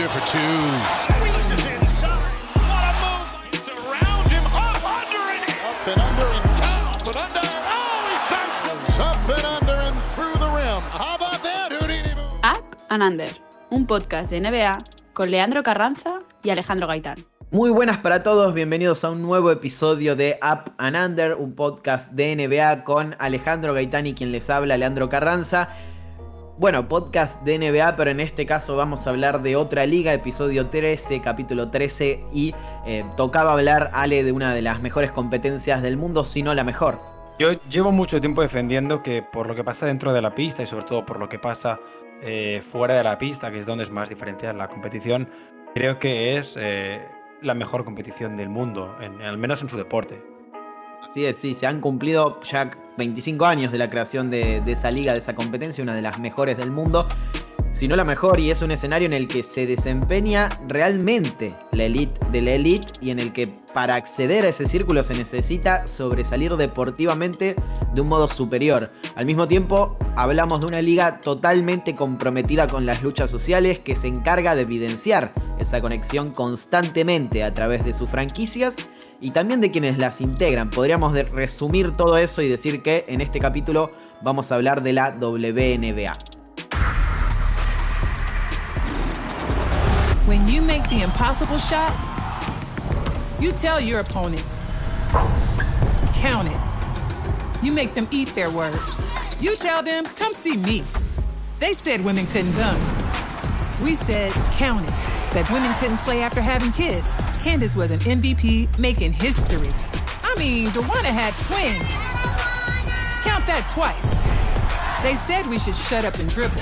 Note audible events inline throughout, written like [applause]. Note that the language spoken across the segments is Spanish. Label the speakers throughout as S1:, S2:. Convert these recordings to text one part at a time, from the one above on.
S1: under for two. Squeezes inside. What a move. It's around him. Up, under, and Up and under and down. Up and under. Oh, he bounces. Up and under and through the rim. How about that, Houdini move?
S2: Up and Under, un podcast de NBA con Leandro Carranza y Alejandro Gaitán.
S3: Muy buenas para todos, bienvenidos a un nuevo episodio de Up and Under, un podcast de NBA con Alejandro Gaitán y quien les habla, Leandro Carranza. Bueno, podcast de NBA, pero en este caso vamos a hablar de otra liga, episodio 13, capítulo 13, y eh, tocaba hablar, Ale, de una de las mejores competencias del mundo, si no la mejor.
S4: Yo llevo mucho tiempo defendiendo que por lo que pasa dentro de la pista y sobre todo por lo que pasa eh, fuera de la pista, que es donde es más diferencial la competición, creo que es eh, la mejor competición del mundo, al menos en su deporte.
S3: Así es, sí, se han cumplido ya 25 años de la creación de, de esa liga, de esa competencia, una de las mejores del mundo, si no la mejor, y es un escenario en el que se desempeña realmente la elite de la elite y en el que para acceder a ese círculo se necesita sobresalir deportivamente de un modo superior. Al mismo tiempo, hablamos de una liga totalmente comprometida con las luchas sociales que se encarga de evidenciar esa conexión constantemente a través de sus franquicias y también de quienes las integran. Podríamos resumir todo eso y decir que en este capítulo vamos a hablar de la WNBA.
S5: When you make the impossible shot, you tell your opponents, count it. You make them eat their words. You tell them, come see me. They said women couldn't come. We said, count it, that women couldn't play after having kids. Candace was an MVP making history. I mean, Joanna had twins. Count that twice. They said we should shut up and dribble.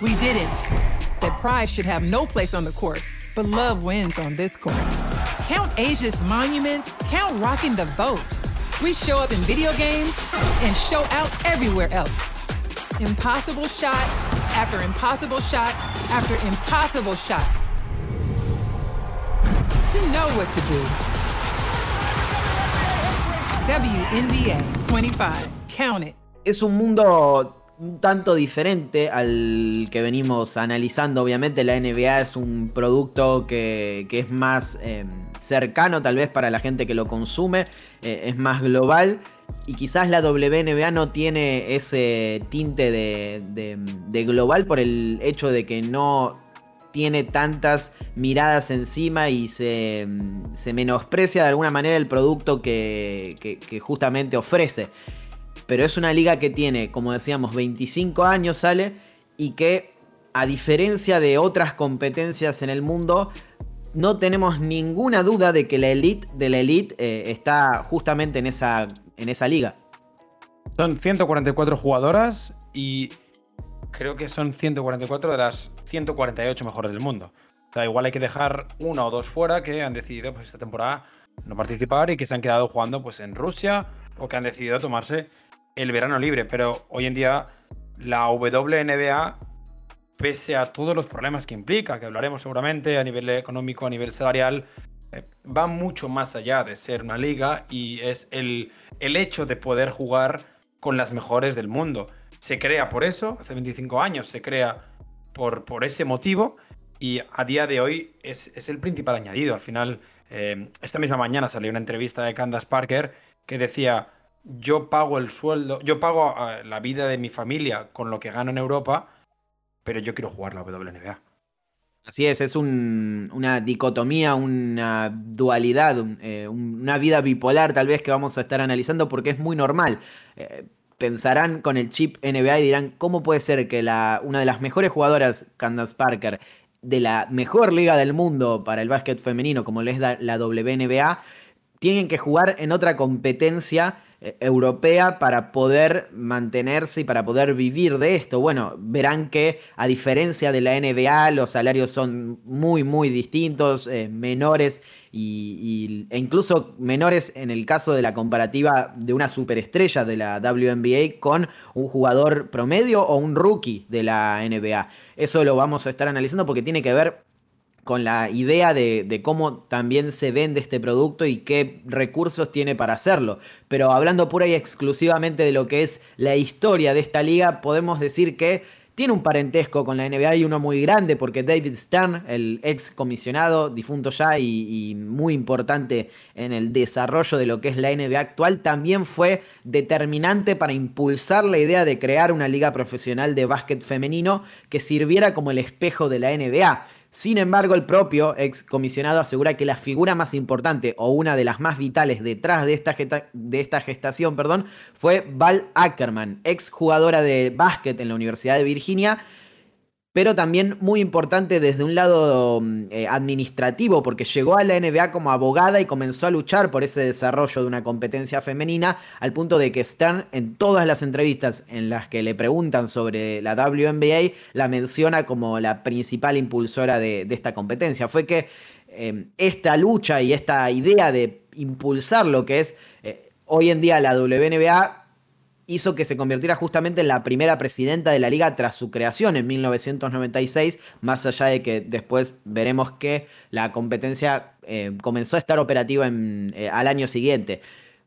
S5: We didn't. That pride should have no place on the court, but love wins on this court. Count Asia's monument, count rocking the vote. We show up in video games and show out everywhere else. Impossible shot after impossible shot after impossible shot. You know what to do. WNBA 25. Count it.
S3: Es un mundo un tanto diferente al que venimos analizando. Obviamente la NBA es un producto que, es más eh, cercano tal vez para la gente que lo consume, eh, es más global. Y quizás la WNBA no tiene ese tinte de global por el hecho de que no tiene tantas miradas encima y se, se menosprecia de alguna manera el producto que, justamente ofrece. Pero es una liga que tiene, como decíamos, 25 años sale y que a diferencia de otras competencias en el mundo, no tenemos ninguna duda de que la elite de la elite eh, está justamente en esa, en esa liga.
S4: Son 144 jugadoras y creo que son 144 de las 148 mejores del mundo. O sea, igual hay que dejar una o dos fuera que han decidido pues, esta temporada no participar y que se han quedado jugando pues, en Rusia o que han decidido tomarse el verano libre. Pero hoy en día la WNBA, pese a todos los problemas que implica, que hablaremos seguramente a nivel económico, a nivel salarial, eh, va mucho más allá de ser una liga y es el, el hecho de poder jugar con las mejores del mundo. Se crea por eso, hace 25 años se crea por, ese motivo y a día de hoy es, el principal añadido. Al final, eh, esta misma mañana salió una entrevista de Candace Parker que decía, yo pago el sueldo, yo pago eh, la vida de mi familia con lo que gano en Europa, pero yo quiero jugar la WNBA.
S3: Así es, es un- una dicotomía, una dualidad, eh, un- una vida bipolar tal vez que vamos a estar analizando porque es muy normal. Pensarán con el chip NBA y dirán, ¿cómo puede ser que la, una de las mejores jugadoras, Candace Parker, de la mejor liga del mundo para el básquet femenino, como le es da- la WNBA, tienen que jugar en otra competencia eh, europea para poder mantenerse y para poder vivir de esto. Bueno, verán que a diferencia de la NBA, los salarios son muy, muy distintos, eh, menores y, e incluso menores en el caso de la comparativa de una superestrella de la WNBA con un jugador promedio o un rookie de la NBA. Eso lo vamos a estar analizando porque tiene que ver con la idea de, de cómo también se vende este producto y qué recursos tiene para hacerlo. Pero hablando pura y exclusivamente de lo que es la historia de esta liga, podemos decir que tiene un parentesco con la NBA y uno muy grande porque David Stern, el ex comisionado, difunto ya y, muy importante en el desarrollo de lo que es la NBA actual, también fue determinante para impulsar la idea de crear una liga profesional de básquet femenino que sirviera como el espejo de la NBA. Sin embargo, el propio ex comisionado asegura que la figura más importante o una de las más vitales detrás de esta, gestación perdón, fue Val Ackerman, ex jugadora de básquet en la Universidad de Virginia pero también muy importante desde un lado mm, eh, administrativo, porque llegó a la NBA como abogada y comenzó a luchar por ese desarrollo de una competencia femenina, al punto de que Stern en todas las entrevistas en las que le preguntan sobre la WNBA, la menciona como la principal impulsora de, esta competencia. Fue que em, esta lucha y esta idea de impulsar lo que es eh, hoy en día la WNBA hizo que se convirtiera justamente en la primera presidenta de la liga tras su creación en 1996, más allá de que después veremos que la competencia eh, comenzó a estar operativa eh, al año siguiente.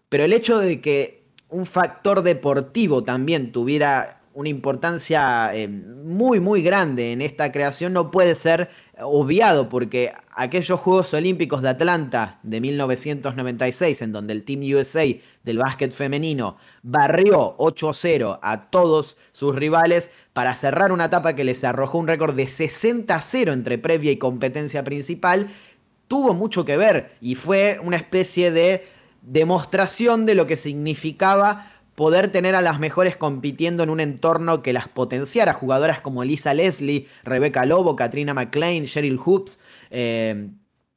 S3: Pero el hecho de que un factor deportivo también tuviera una importancia eh, muy, muy grande en esta creación no puede ser obviado porque aquellos Juegos Olímpicos de Atlanta de 1996, en donde el Team USA del básquet femenino barrió 8-0 a todos sus rivales para cerrar una etapa que les arrojó un récord de 60-0 entre previa y competencia principal, tuvo mucho que ver y fue una especie de demostración de lo que significaba poder tener a las mejores compitiendo en un entorno que las potenciara. Jugadoras como Lisa Leslie, Rebecca Lobo, Katrina McLean, Cheryl Hoops, eh,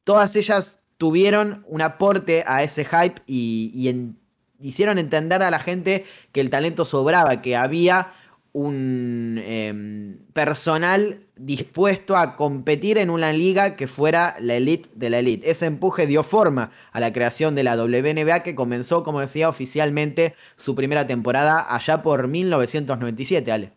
S3: todas ellas tuvieron un aporte a ese hype y, hicieron entender a la gente que el talento sobraba, que había un em, personal dispuesto a competir en una liga que fuera la elite de la elite. Ese empuje dio forma a la creación de la WNBA que comenzó, como decía, oficialmente su primera temporada allá por 1997, Ale.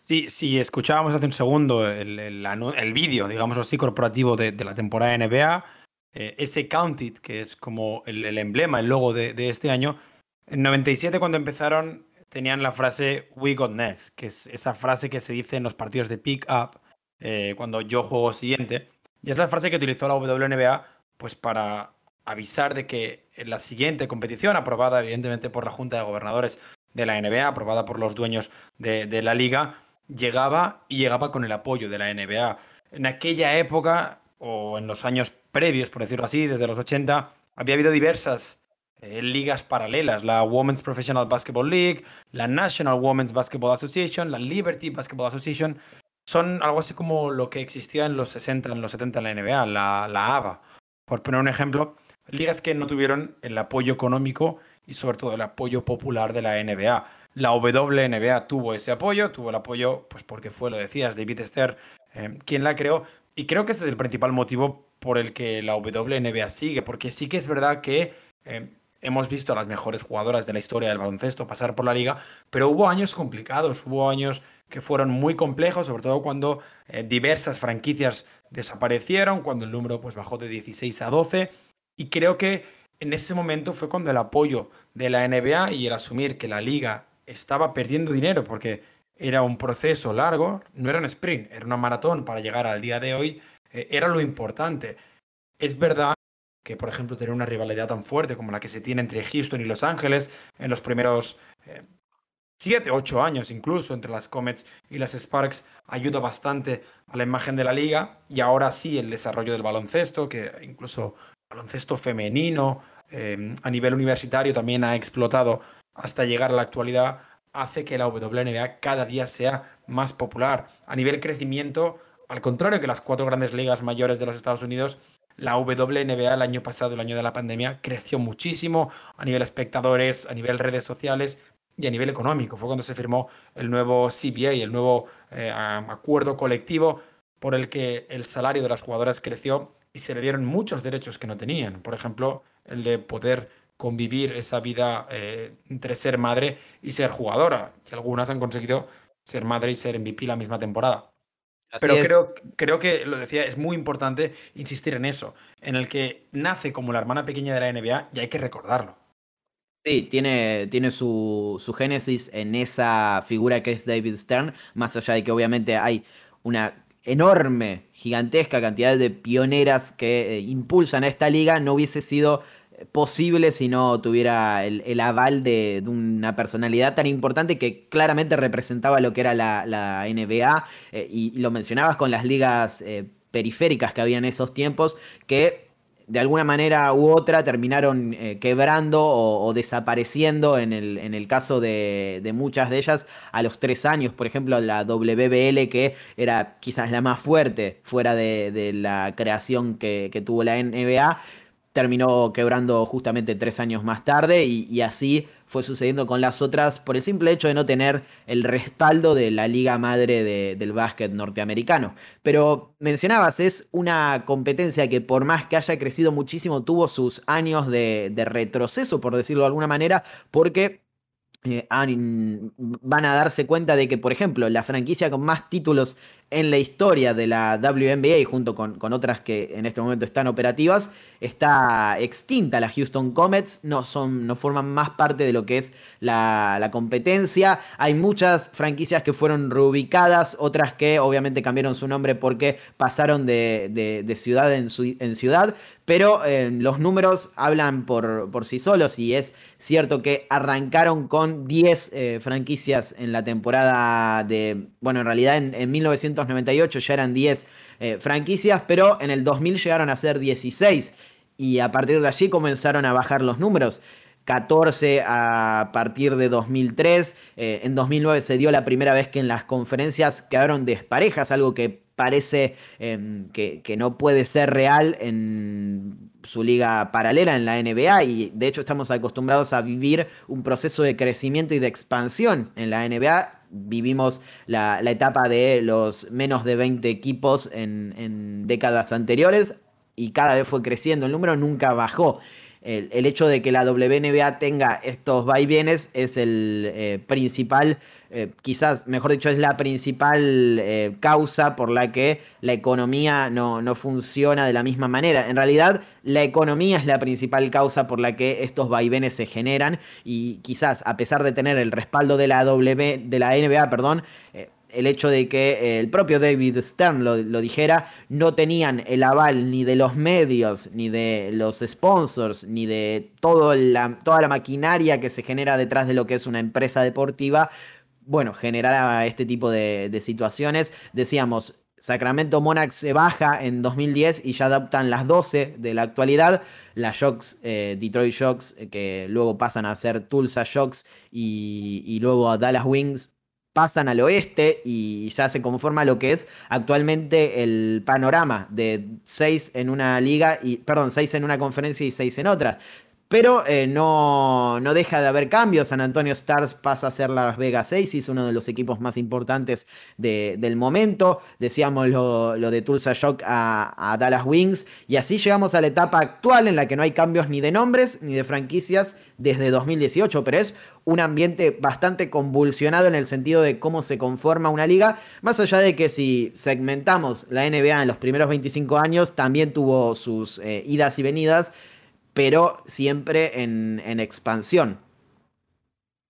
S4: Sí, si escuchábamos hace un segundo el, vídeo, digamos así, corporativo de, la temporada NBA, eh, ese Counted, que es como el, emblema, el logo de, de este año, en 97 cuando empezaron tenían la frase We got next, que es esa frase que se dice en los partidos de pick up eh, cuando yo juego siguiente. Y es la frase que utilizó la WNBA pues para avisar de que en la siguiente competición, aprobada evidentemente por la Junta de Gobernadores de la NBA, aprobada por los dueños de, de la liga, llegaba y llegaba con el apoyo de la NBA. En aquella época, o en los años previos, por decirlo así, desde los 80, había habido diversas eh, ligas paralelas, la Women's Professional Basketball League, la National Women's Basketball Association, la Liberty Basketball Association, son algo así como lo que existía en los 60, en los 70 en la NBA, la, la ABA. Por poner un ejemplo, ligas que no tuvieron el apoyo económico y sobre todo el apoyo popular de la NBA. La WNBA tuvo ese apoyo, tuvo el apoyo, pues porque fue, lo decías, David Esther eh, quien la creó, y creo que ese es el principal motivo por el que la WNBA sigue, porque sí que es verdad que eh, hemos visto a las mejores jugadoras de la historia del baloncesto pasar por la liga, pero hubo años complicados, hubo años que fueron muy complejos, sobre todo cuando eh, diversas franquicias desaparecieron, cuando el número pues, bajó de 16 a 12, y creo que en ese momento fue cuando el apoyo de la NBA y el asumir que la liga estaba perdiendo dinero porque era un proceso largo, no era un sprint, era una maratón para llegar al día de hoy, eh, era lo importante. Es verdad que, por ejemplo, tener una rivalidad tan fuerte como la que se tiene entre Houston y Los Ángeles en los primeros eh, siete, ocho años incluso entre las Comets y las Sparks ayuda bastante a la imagen de la liga y ahora sí el desarrollo del baloncesto, que incluso baloncesto femenino eh, a nivel universitario también ha explotado hasta llegar a la actualidad, hace que la WNBA cada día sea más popular. A nivel crecimiento, al contrario que las cuatro grandes ligas mayores de los Estados Unidos, la WNBA el año pasado, el año de la pandemia, creció muchísimo a nivel espectadores, a nivel redes sociales y a nivel económico. Fue cuando se firmó el nuevo CBA, el nuevo eh, acuerdo colectivo por el que el salario de las jugadoras creció y se le dieron muchos derechos que no tenían. Por ejemplo, el de poder convivir esa vida eh, entre ser madre y ser jugadora. Y algunas han conseguido ser madre y ser MVP la misma temporada. Pero creo, creo que, lo decía, es muy importante insistir en eso, en el que nace como la hermana pequeña de la NBA y hay que recordarlo.
S3: Sí, tiene, tiene su, su génesis en esa figura que es David Stern, más allá de que obviamente hay una enorme, gigantesca cantidad de pioneras que eh, impulsan a esta liga, no hubiese sido posible si no tuviera el, aval de, una personalidad tan importante que claramente representaba lo que era la, NBA eh, y, lo mencionabas con las ligas eh, periféricas que había en esos tiempos que de alguna manera u otra terminaron eh, quebrando o, desapareciendo en el, en el caso de, muchas de ellas a los tres años. Por ejemplo, la WBL, que era quizás la más fuerte fuera de, la creación que, que, tuvo la NBA, terminó quebrando justamente tres años más tarde y, así fue sucediendo con las otras por el simple hecho de no tener el respaldo de la liga madre del básquet norteamericano. Pero mencionabas, es una competencia que por más que haya crecido muchísimo, tuvo sus años de, retroceso, por decirlo de alguna manera, porque eh, van a darse cuenta de que, por ejemplo, la franquicia con más títulos en la historia de la WNBA, junto con, con, otras que en este momento están operativas, está extinta. La Houston Comets no, son, no forman más parte de lo que es la, competencia. Hay muchas franquicias que fueron reubicadas, otras que obviamente cambiaron su nombre porque pasaron de, ciudad en, ciudad. Pero eh, los números hablan por, por, sí solos y es cierto que arrancaron con 10 eh, franquicias en la temporada de, bueno, en realidad en, en 1900 1998 ya eran 10 eh, franquicias, pero en el 2000 llegaron a ser 16 y a partir de allí comenzaron a bajar los números. 14 a partir de 2003. Eh, en 2009 se dio la primera vez que en las conferencias quedaron desparejas, algo que parece em, que, que, no puede ser real en su liga paralela en la NBA y de hecho estamos acostumbrados a vivir un proceso de crecimiento y de expansión en la NBA vivimos la, etapa de los menos de 20 equipos en, décadas anteriores y cada vez fue creciendo, el número nunca bajó. El, hecho de que la WNBA tenga estos vaivienes es el eh, principal eh, quizás, mejor dicho, es la principal eh, causa por la que la economía no, no, funciona de la misma manera. En realidad, la economía es la principal causa por la que estos vaivenes se generan y quizás, a pesar de tener el respaldo de la, w, de la NBA, perdón, el hecho de que el propio David Stern lo, dijera, no tenían el aval ni de los medios, ni de los sponsors, ni de la, toda la maquinaria que se genera detrás de lo que es una empresa deportiva bueno, generara este tipo de, situaciones. Decíamos, Sacramento Monarchs se baja en 2010 y ya adaptan las 12 de la actualidad. Las Shocks, eh, Detroit Shocks, eh, que luego pasan a ser Tulsa Shocks y, luego a Dallas Wings, pasan al oeste y ya se conforma lo que es actualmente el panorama de 6 en una liga y perdón, 6 en una conferencia y 6 en otra. Pero eh, no, no, deja de haber cambios. San Antonio Stars pasa a ser Las Vegas Aces, uno de los equipos más importantes del momento. Decíamos lo, de Tulsa Shock a, Dallas Wings. Y así llegamos a la etapa actual en la que no hay cambios ni de nombres ni de franquicias desde 2018. Pero es un ambiente bastante convulsionado en el sentido de cómo se conforma una liga. Más allá de que si segmentamos la NBA en los primeros 25 años, también tuvo sus eh, idas y venidas pero siempre en, expansión.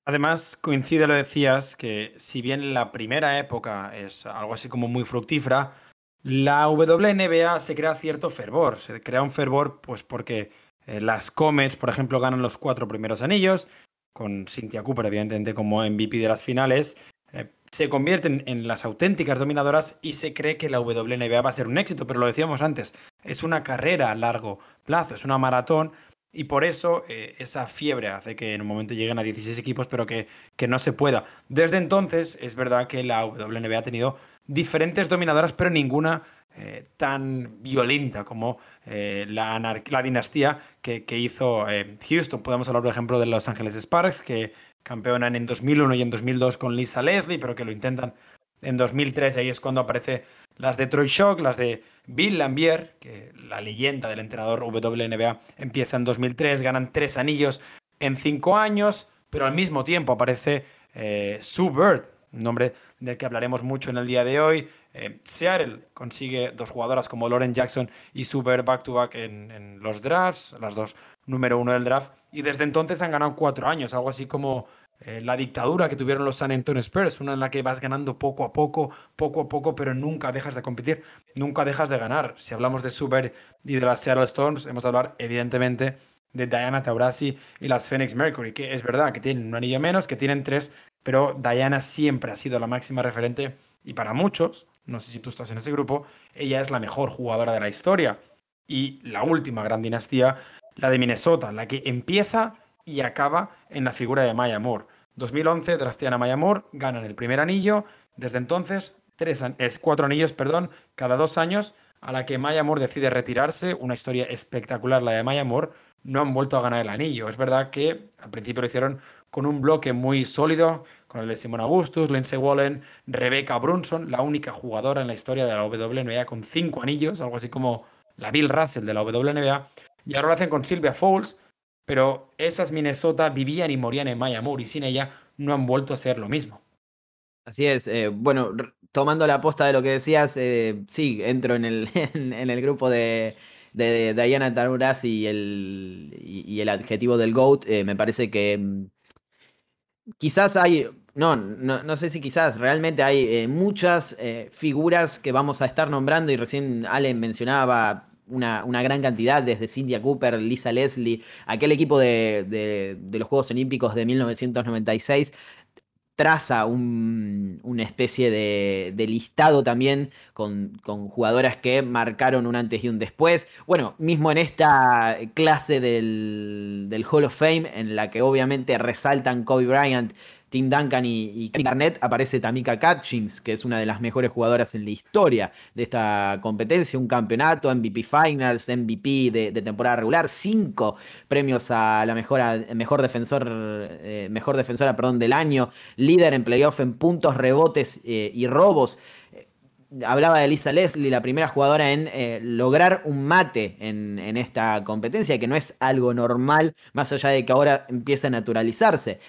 S4: Además, coincide, lo decías, que si bien la primera época es algo así como muy fructífera, la WNBA se crea cierto fervor. Se crea un fervor pues porque eh, las Comets, por ejemplo, ganan los cuatro primeros anillos, con Cynthia Cooper, evidentemente, como MVP de las finales. Eh, se convierten en las auténticas dominadoras y se cree que la WNBA va a ser un éxito, pero lo decíamos antes, es una carrera a largo plazo, es una maratón y por eso eh, esa fiebre hace que en un momento lleguen a 16 equipos, pero que, que no se pueda. Desde entonces es verdad que la WNBA ha tenido diferentes dominadoras, pero ninguna eh, tan violenta como eh, la, la, dinastía que, que hizo Houston. Podemos hablar, por ejemplo, de Los Ángeles Sparks, que campeonan en 2001 y en 2002 con Lisa Leslie, pero que lo intentan en 2003. Ahí es cuando aparece las Detroit Shock, las de Bill Lambier, que la leyenda del entrenador WNBA empieza en 2003, ganan tres anillos en cinco años, pero al mismo tiempo aparece eh, Sue Bird, un nombre del que hablaremos mucho en el día de hoy, Eh, Seattle consigue dos jugadoras como Lauren Jackson y Super back to back en, los drafts, las dos número uno del draft, y desde entonces han ganado cuatro años, algo así como eh, la dictadura que tuvieron los San Antonio Spurs, una en la que vas ganando poco a poco, poco a poco, pero nunca dejas de competir, nunca dejas de ganar. Si hablamos de Super y de las Seattle Storms, hemos de hablar evidentemente de Diana Taurasi y las Phoenix Mercury, que es verdad que tienen un anillo menos, que tienen tres, pero Diana siempre ha sido la máxima referente y para muchos, no sé si tú estás en ese grupo, ella es la mejor jugadora de la historia. Y la última gran dinastía, la de Minnesota, la que empieza y acaba en la figura de Maya Moore. 2011 draftean a Maya Moore, ganan el primer anillo, desde entonces tres, es cuatro anillos, perdón, cada dos años, a la que Maya Moore decide retirarse, una historia espectacular la de Maya Moore, no han vuelto a ganar el anillo. Es verdad que al principio lo hicieron con un bloque muy sólido, con el de Simon Augustus, Lindsay Wallen, Rebecca Brunson, la única jugadora en la historia de la WNBA con cinco anillos, algo así como la Bill Russell de la WNBA, y ahora lo hacen con Sylvia Fowles, pero esas Minnesota vivían y morían en Maya Moore y sin ella no han vuelto a ser lo mismo.
S3: Así es, eh, bueno, tomando la posta de lo que decías, eh, sí, entro en el, [laughs] en el grupo de, de Diana Taurasi y el, y, el adjetivo del GOAT, eh, me parece que mm, quizás hay, no, no, sé si quizás, realmente hay muchas figuras que vamos a estar nombrando y recién Allen mencionaba una, una, gran cantidad, desde Cynthia Cooper, Lisa Leslie, aquel equipo de, de, de, los Juegos Olímpicos de 1996, traza una especie de, listado también con, jugadoras que marcaron un antes y un después. Bueno, mismo en esta clase del, del Hall of Fame, en la que obviamente resaltan Kobe Bryant Tim Duncan y, y Garnett, aparece Tamika Catchings, que es una de las mejores jugadoras en la historia de esta competencia. Un campeonato, MVP Finals, MVP de, temporada regular, cinco premios a la mejor, mejor defensor, eh, mejor defensora perdón, del año, líder en playoff en puntos, rebotes eh, y robos eh, hablaba de Lisa Leslie, la primera jugadora en lograr un mate en, en, esta competencia, que no es algo normal, más allá de que ahora empieza a naturalizarse.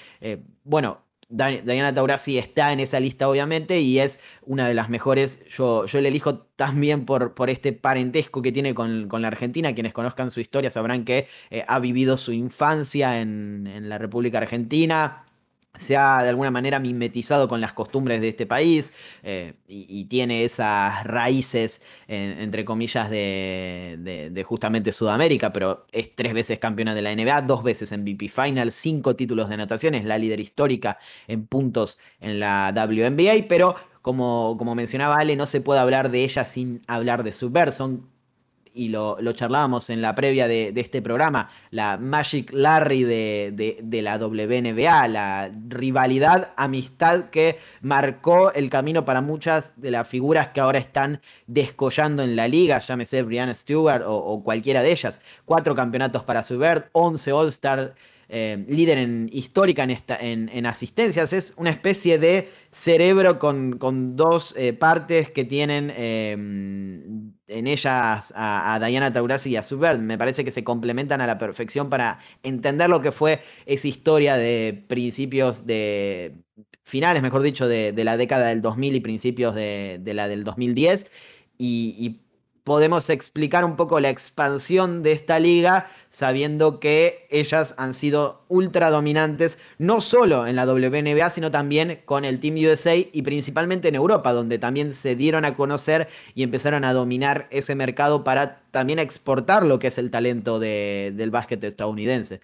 S3: bueno, Diana Taurasi está en esa lista, obviamente, y es una de las mejores. Yo, yo le elijo también por, por este parentesco que tiene con, la Argentina. Quienes conozcan su historia sabrán que eh, ha vivido su infancia en, en la República Argentina se ha de alguna manera mimetizado con las costumbres de este país eh, y, tiene esas raíces, entre comillas, de, justamente Sudamérica, pero es tres veces campeona de la NBA, dos veces en MVP Final, cinco títulos de anotaciones, la líder histórica en puntos en la WNBA, pero como, como mencionaba Ale, no se puede hablar de ella sin hablar de su Son y lo, charlábamos en la previa de, este programa, la Magic Larry de, la WNBA, la rivalidad, amistad que marcó el camino para muchas de las figuras que ahora están descollando en la liga, llámese Brianna Stewart o, cualquiera de ellas. Cuatro campeonatos para Subert, 11 All-Star. Eh, líder en, histórica en, esta, en, asistencias. Es una especie de cerebro con, dos eh, partes que tienen eh, en ellas a, Diana Taurasi y a Subert. Me parece que se complementan a la perfección para entender lo que fue esa historia de principios de finales, mejor dicho, de, la década del 2000 y principios de, la del 2010. y podemos explicar un poco la expansión de esta liga sabiendo que ellas han sido ultra dominantes no solo en la WNBA, sino también con el Team USA y principalmente en Europa, donde también se dieron a conocer y empezaron a dominar ese mercado para también exportar lo que es el talento del básquet estadounidense.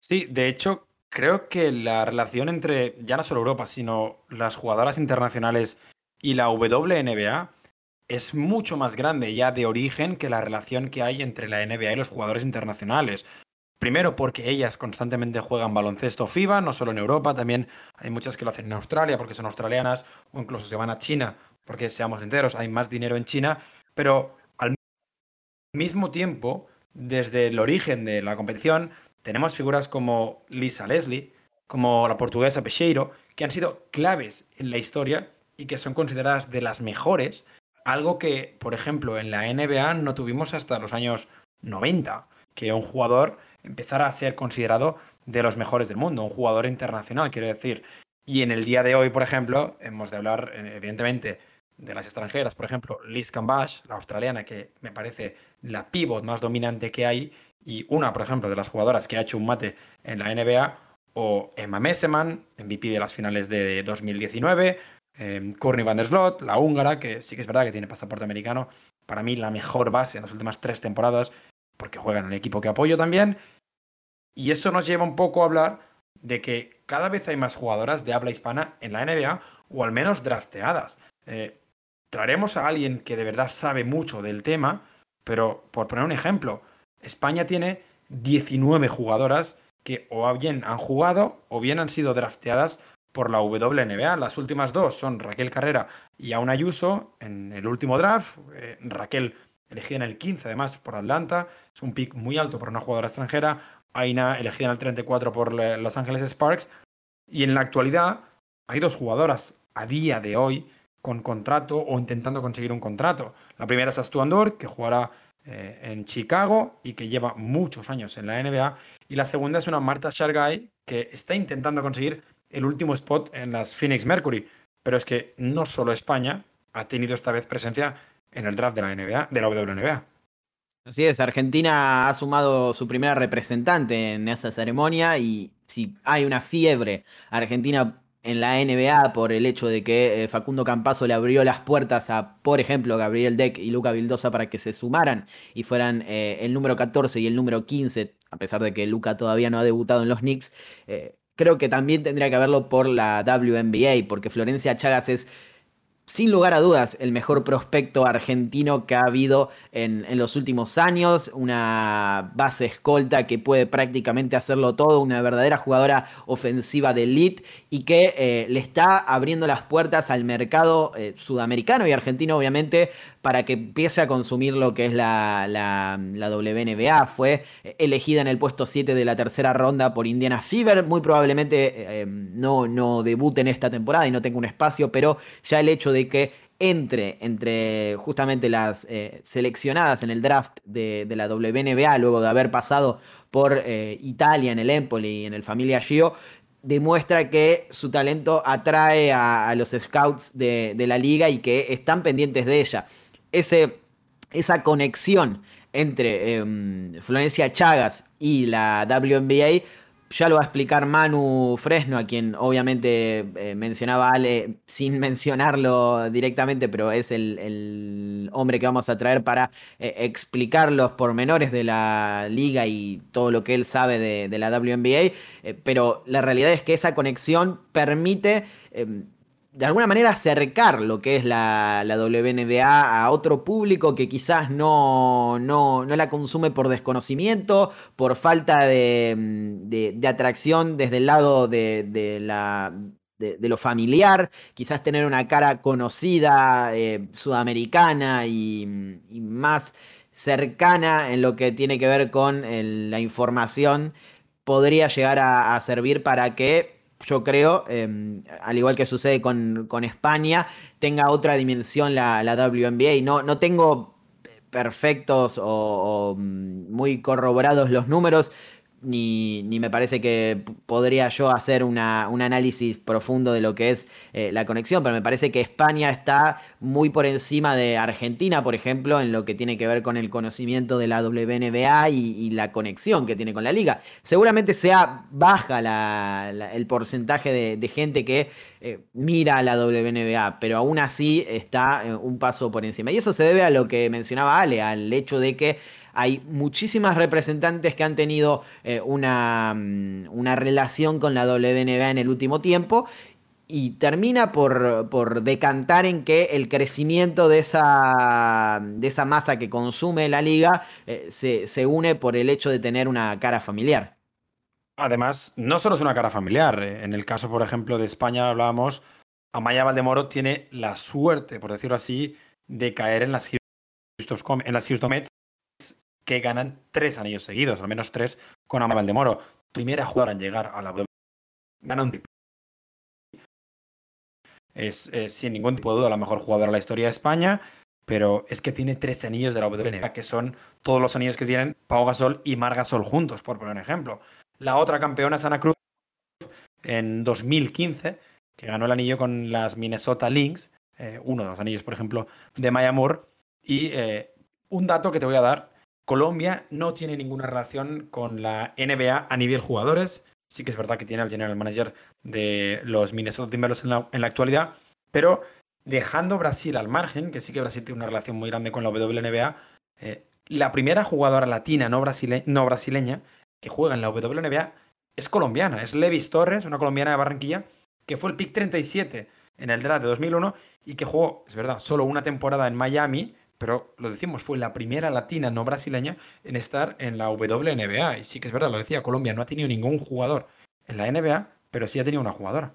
S4: Sí, de hecho, creo que la relación entre ya no solo Europa, sino las jugadoras internacionales y la WNBA es mucho más grande ya de origen que la relación que hay entre la NBA y los jugadores internacionales. Primero porque ellas constantemente juegan baloncesto FIBA, no solo en Europa, también hay muchas que lo hacen en Australia porque son australianas o incluso se van a China porque seamos enteros, hay más dinero en China, pero al mismo tiempo, desde el origen de la competición, tenemos figuras como Lisa Leslie, como la portuguesa Pecheiro, que han sido claves en la historia y que son consideradas de las mejores algo que, por ejemplo, en la NBA no tuvimos hasta los años 90, que un jugador empezara a ser considerado de los mejores del mundo, un jugador internacional, quiero decir. Y en el día de hoy, por ejemplo, hemos de hablar, eh, evidentemente, de las extranjeras, por ejemplo, Liz Cambash, la australiana, que me parece la pivot más dominante que hay, y una, por ejemplo, de las jugadoras que ha hecho un mate en la NBA, o Emma Messeman, MVP de las finales de 2019, eh, Courtney van der Slot, la húngara, que sí que es verdad que tiene pasaporte americano, para mí la mejor base en las últimas tres temporadas, porque juega en el equipo que apoyo también. Y eso nos lleva un poco a hablar de que cada vez hay más jugadoras de habla hispana en la NBA, o al menos drafteadas. Eh, traeremos a alguien que de verdad sabe mucho del tema, pero por poner un ejemplo, España tiene 19 jugadoras que o bien han jugado o bien han sido drafteadas por la WNBA. Las últimas dos son Raquel Carrera y Auna Ayuso en el último draft. Eh, Raquel elegida en el 15 además por Atlanta, es un pick muy alto para una jugadora extranjera. Aina elegida en el 34 por Los Ángeles Sparks. Y en la actualidad hay dos jugadoras a día de hoy con contrato o intentando conseguir un contrato. La primera es Astu Andor, que jugará eh, en Chicago y que lleva muchos años en la NBA. Y la segunda es una Marta Shargay, que está intentando conseguir el último spot en las Phoenix Mercury. Pero es que no solo España ha tenido esta vez presencia en el draft de la NBA, de la WNBA.
S3: Así es, Argentina ha sumado su primera representante en esa ceremonia y si hay una fiebre argentina en la NBA por el hecho de que eh, Facundo Campazo le abrió las puertas a, por ejemplo, Gabriel Deck y Luca Vildosa para que se sumaran y fueran eh, el número 14 y el número 15, a pesar de que Luca todavía no ha debutado en los Knicks. Eh, creo que también tendría que haberlo por la WNBA, porque Florencia Chagas es sin lugar a dudas, el mejor prospecto argentino que ha habido en, los últimos años. Una base escolta que puede prácticamente hacerlo todo, una verdadera jugadora ofensiva de elite y que eh, le está abriendo las puertas al mercado eh, sudamericano y argentino, obviamente, para que empiece a consumir lo que es la, la, WNBA. Fue elegida en el puesto 7 de la tercera ronda por Indiana Fever. Muy probablemente eh, no, no debute en esta temporada y no tenga un espacio, pero ya el hecho de que entre, entre justamente las eh, seleccionadas en el draft de, la WNBA, luego de haber pasado por eh, Italia en el Empoli y en el Familia Gio, demuestra que su talento atrae a, los scouts de, de, la liga y que están pendientes de ella ese, esa conexión entre em, Florencia Chagas y la WNBA, ya lo va a explicar Manu Fresno, a quien obviamente eh, mencionaba Ale sin [laughs] mencionarlo directamente, pero es el, hombre que vamos a traer para eh, explicar los pormenores de la liga y todo lo que él sabe de, de la WNBA. Eh, pero la realidad es que esa conexión permite em, de alguna manera acercar lo que es la, WNBA a otro público que quizás no, no, la consume por desconocimiento, por falta de, atracción desde el lado de, la, de, lo familiar, quizás tener una cara conocida, eh, sudamericana y, más cercana en lo que tiene que ver con la información, podría llegar a servir para que yo creo, em, al igual que sucede con, España, tenga otra dimensión la, la WNBA. No, no tengo perfectos o, mm, muy corroborados los números, ni, me parece que podría yo hacer un análisis profundo de lo que es eh, la conexión, pero me parece que España está muy por encima de Argentina, por ejemplo, en lo que tiene que ver con el conocimiento de la WNBA y, la conexión que tiene con la liga. Seguramente sea baja el porcentaje de, gente que eh, mira a la WNBA, pero aún así está eh, un paso por encima. Y eso se debe a lo que mencionaba Ale, al hecho de que hay muchísimas representantes que han tenido eh, una, mm, una relación con la WNBA en el último tiempo y termina por, por, decantar en que el crecimiento de esa, de esa masa que consume la liga eh, se, une por el hecho de tener una cara familiar.
S4: Además, no solo es una cara familiar. Eh, en el caso, por ejemplo, de España hablábamos, Amaya Valdemoro tiene la suerte, por decirlo así, de caer en las Houston, Houston Mets que ganan tres anillos seguidos, al menos tres con Amal de Moro. Primera jugadora en llegar a la Gana un tipo. Es sin ningún tipo de duda la mejor jugadora de la historia de España, pero es que tiene tres anillos de la WNBA, que son todos los anillos que tienen Pau Gasol y Mar Gasol juntos, por poner un ejemplo. La otra campeona es Ana Cruz en 2015, que ganó el anillo con las Minnesota Lynx, eh, uno de los anillos, por ejemplo, de Maya Moore. Y eh, un dato que te voy a dar, Colombia no tiene ninguna relación con la NBA a nivel jugadores. Sí que es verdad que tiene al general manager de los Minnesota Timberwolves en la, actualidad, pero dejando Brasil al margen, que sí que Brasil tiene una relación muy grande con la WNBA, eh, la primera jugadora latina no, no, brasileña que juega en la WNBA es colombiana, es Levis Torres, una colombiana de Barranquilla, que fue el pick 37 en el draft de 2001 y que jugó, es verdad, solo una temporada en Miami, pero lo decimos, fue la primera latina no brasileña en estar en la WNBA. Y sí que es verdad, lo decía, Colombia no ha tenido ningún jugador en la NBA, pero sí ha tenido una jugadora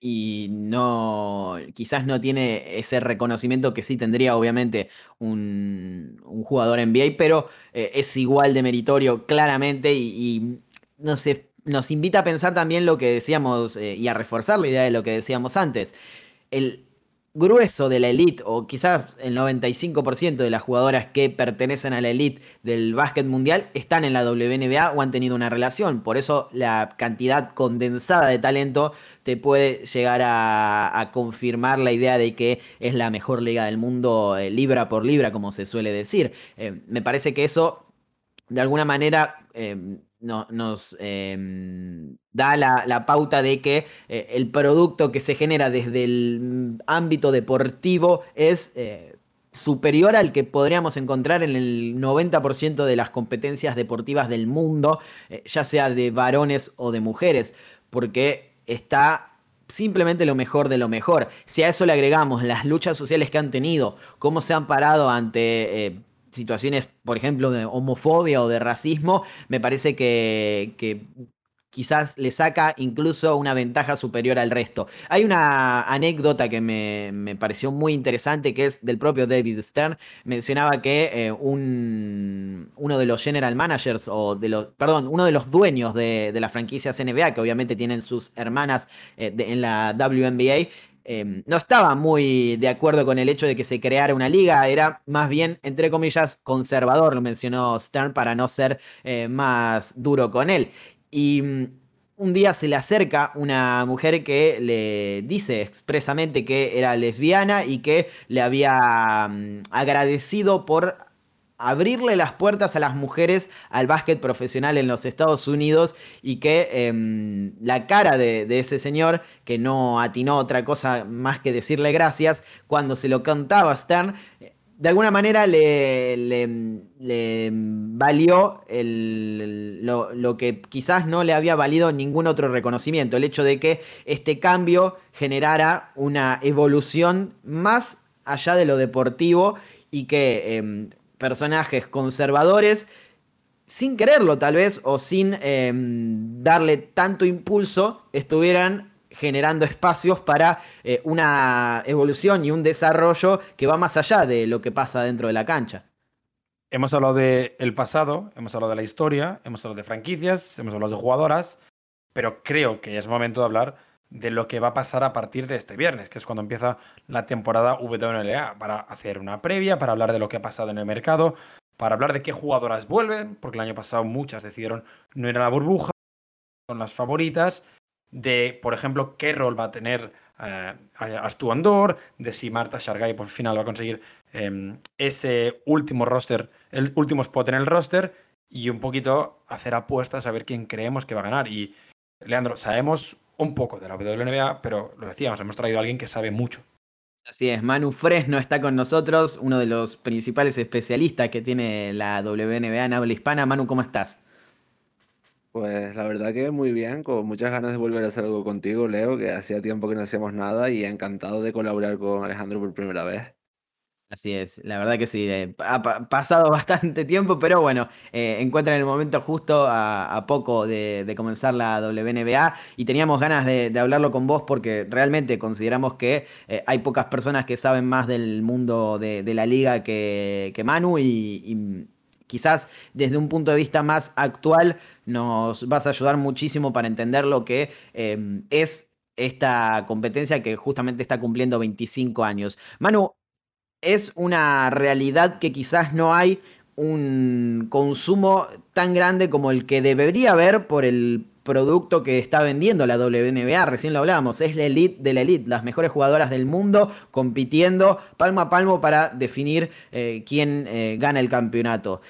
S3: y no, quizás no tiene ese reconocimiento que sí tendría obviamente un, un jugador NBA, pero eh, es igual de meritorio claramente y, no sé, nos invita a pensar también lo que decíamos eh, y a reforzar la idea de lo que decíamos antes. El, grueso de la elite, o quizás el 95% de las jugadoras que pertenecen a la elite del básquet mundial, están en la WNBA o han tenido una relación. Por eso la cantidad condensada de talento te puede llegar a, confirmar la idea de que es la mejor liga del mundo eh, libra por libra, como se suele decir. Eh, me parece que eso, de alguna manera, eh, nos em, da la, pauta de que eh, el producto que se genera desde el ámbito deportivo es eh, superior al que podríamos encontrar en el 90% de las competencias deportivas del mundo, eh, ya sea de varones o de mujeres, porque está simplemente lo mejor de lo mejor. Si a eso le agregamos las luchas sociales que han tenido, cómo se han parado ante situaciones, por ejemplo, de homofobia o de racismo, me parece que, quizás le saca incluso una ventaja superior al resto. Hay una anécdota que me, pareció muy interesante, que es del propio David Stern. Mencionaba que eh, un, uno de los general managers, o de los, perdón, uno de los dueños de, de las franquicias NBA, que obviamente tienen sus hermanas eh, en la WNBA, Em, no estaba muy de acuerdo con el hecho de que se creara una liga, era más bien, entre comillas, conservador, lo mencionó Stern para no ser eh, más duro con él. Y mm, un día se le acerca una mujer que le dice expresamente que era lesbiana y que le había mm, agradecido por abrirle las puertas a las mujeres al básquet profesional en los Estados Unidos y que em, la cara de, ese señor, que no atinó otra cosa más que decirle gracias, cuando se lo contaba Stern, de alguna manera le, valió lo, lo, que quizás no le había valido ningún otro reconocimiento, el hecho de que este cambio generara una evolución más allá de lo deportivo y que em, personajes conservadores, sin quererlo tal vez, o sin em, darle tanto impulso, estuvieran generando espacios para eh, una evolución y un desarrollo que va más allá de lo que pasa dentro de la cancha.
S4: Hemos hablado del pasado, hemos hablado de la historia, hemos hablado de franquicias, hemos hablado de jugadoras, pero creo que es momento de hablar de lo que va a pasar a partir de este viernes, que es cuando empieza la temporada WNLA, para hacer una previa, para hablar de lo que ha pasado en el mercado, para hablar de qué jugadoras vuelven, porque el año pasado muchas decidieron no ir a la burbuja, son las favoritas, de, por ejemplo, qué rol va a tener eh, Astu Andor, de si Marta Shargay por final va a conseguir em, ese último roster, el último spot en el roster, y un poquito hacer apuestas a ver quién creemos que va a ganar. Y, Leandro, sabemos un poco de la WNBA, pero lo decíamos, hemos traído a alguien que sabe mucho.
S3: Así es, Manu Fresno está con nosotros, uno de los principales especialistas que tiene la WNBA en habla hispana. Manu, ¿cómo estás?
S6: Pues la verdad que muy bien, con muchas ganas de volver a hacer algo contigo, Leo, que hacía tiempo que no hacíamos nada y encantado de colaborar con Alejandro por primera vez.
S3: Así es, la verdad que sí, eh, ha pasado [laughs] bastante tiempo, pero bueno, eh, encuentran el momento justo a, poco de, comenzar la WNBA y teníamos ganas de, hablarlo con vos porque realmente consideramos que eh, hay pocas personas que saben más del mundo de, la liga que, Manu y, quizás desde un punto de vista más actual nos vas a ayudar muchísimo para entender lo que es esta competencia que justamente está cumpliendo 25 años. Manu, es una realidad que quizás no hay un consumo tan grande como el que debería haber por el producto que está vendiendo la WNBA, recién lo hablábamos, es la elite de la elite, las mejores jugadoras del mundo compitiendo palmo a palmo para definir eh, quién eh, gana el campeonato.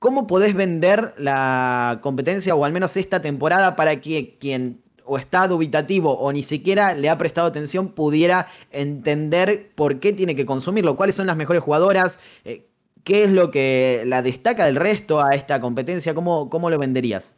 S3: ¿Cómo podés vender la competencia o al menos esta temporada para que quien o está dubitativo o ni siquiera le ha prestado atención pudiera entender por qué tiene que consumirlo? ¿Cuáles son las mejores jugadoras? Eh, ¿Qué es lo que la destaca del resto a esta competencia? ¿Cómo, cómo lo venderías?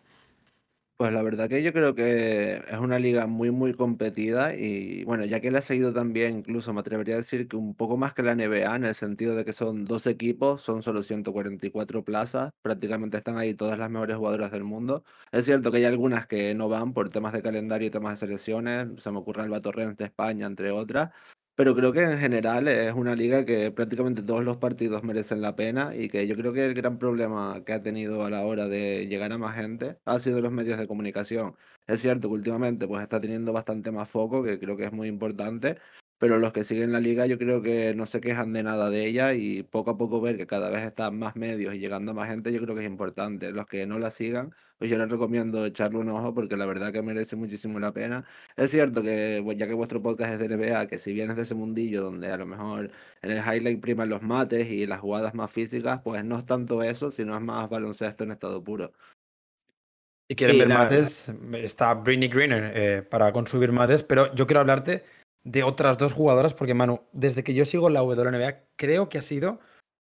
S6: Pues la verdad que yo creo que es una liga muy, muy competida y bueno, ya que la he seguido también, incluso me atrevería a decir que un poco más que la NBA, en el sentido de que son dos equipos, son solo 144 plazas, prácticamente están ahí todas las mejores jugadoras del mundo. Es cierto que hay algunas que no van por temas de calendario y temas de selecciones, se me ocurre Alba Torrens de España, entre otras, pero creo que en general es una liga que prácticamente todos los partidos merecen la pena y que yo creo que el gran problema que ha tenido a la hora de llegar a más gente ha sido los medios de comunicación. Es cierto que últimamente pues está teniendo bastante más foco, que creo que es muy importante, pero los que siguen la liga yo creo que no se quejan de nada de ella y poco a poco ver que cada vez están más medios y llegando a más gente yo creo que es importante. Los que no la sigan, pues yo les recomiendo echarle un ojo porque la verdad que merece muchísimo la pena. Es cierto que pues, ya que vuestro podcast es de NBA, que si vienes de ese mundillo donde a lo mejor en el highlight priman los mates y las jugadas más físicas, pues no es tanto eso, sino es más baloncesto en estado puro.
S4: Si quieren ver mates, está Britney Greener eh, para consumir mates, pero yo quiero hablarte de otras dos jugadoras, porque Manu, desde que yo sigo la WNBA, creo que ha sido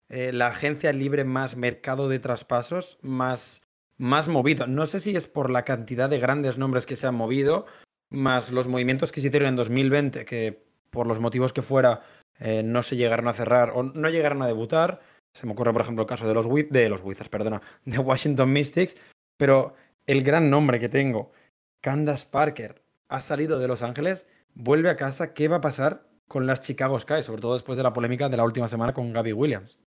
S4: eh, la agencia libre más mercado de traspasos, más, más movido. No sé si es por la cantidad de grandes nombres que se han movido, más los movimientos que se hicieron en 2020, que por los motivos que fuera eh, no se llegaron a cerrar o no llegaron a debutar. Se me ocurre, por ejemplo, el caso de los, de los Wizards, perdona, [laughs] de Washington Mystics, pero el gran nombre que tengo, Candace Parker, ha salido de Los Ángeles vuelve a casa, ¿qué va a pasar con las Chicago Sky? Sobre todo después de la polémica de la última semana con Gaby Williams.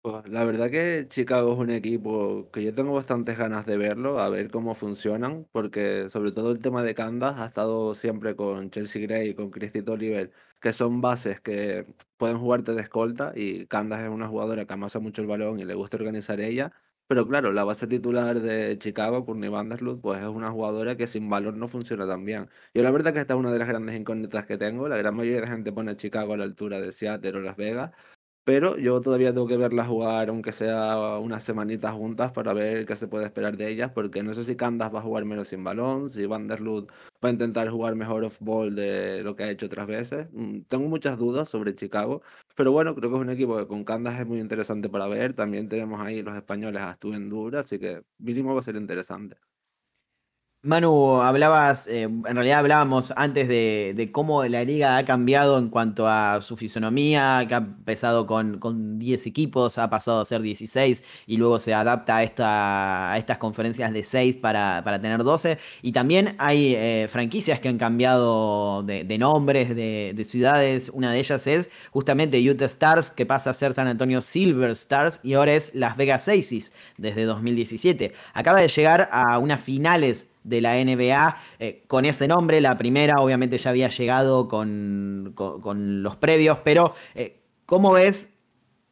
S6: Pues la verdad que Chicago es un equipo que yo tengo bastantes ganas de verlo, a ver cómo funcionan, porque sobre todo el tema de Candas ha estado siempre con Chelsea Gray y con Christy Oliver, que son bases que pueden jugarte de escolta y Candas es una jugadora que amasa mucho el balón y le gusta organizar ella. Pero claro, la base titular de Chicago, Courtney Vanderloot, pues es una jugadora que sin valor no funciona tan bien. Yo la verdad que esta es una de las grandes incógnitas que tengo. La gran mayoría de gente pone Chicago a la altura de Seattle o Las Vegas, pero yo todavía tengo que verla jugar, aunque sea unas semanitas juntas, para ver qué se puede esperar de ellas, porque no sé si Candas va a jugar menos sin balón, si Vanderloot va a intentar jugar mejor off-ball de lo que ha hecho otras veces. Mm, tengo muchas dudas sobre Chicago, pero bueno, creo que es un equipo que con Candas es muy interesante para ver. También tenemos ahí los españoles a en Dura, así que mínimo va a ser interesante.
S3: Manu, hablabas, eh, en realidad hablábamos antes de, cómo la liga ha cambiado en cuanto a su fisonomía, que ha empezado con, con 10 equipos, ha pasado a ser 16 y luego se adapta a, esta, a estas conferencias de 6 para, tener 12. Y también hay eh, franquicias que han cambiado de, nombres, de, de, ciudades. Una de ellas es justamente Utah Stars, que pasa a ser San Antonio Silver Stars y ahora es Las Vegas Aces desde 2017. Acaba de llegar a unas finales de la NBA eh, con ese nombre. La primera obviamente ya había llegado con, los previos, pero eh, ¿cómo ves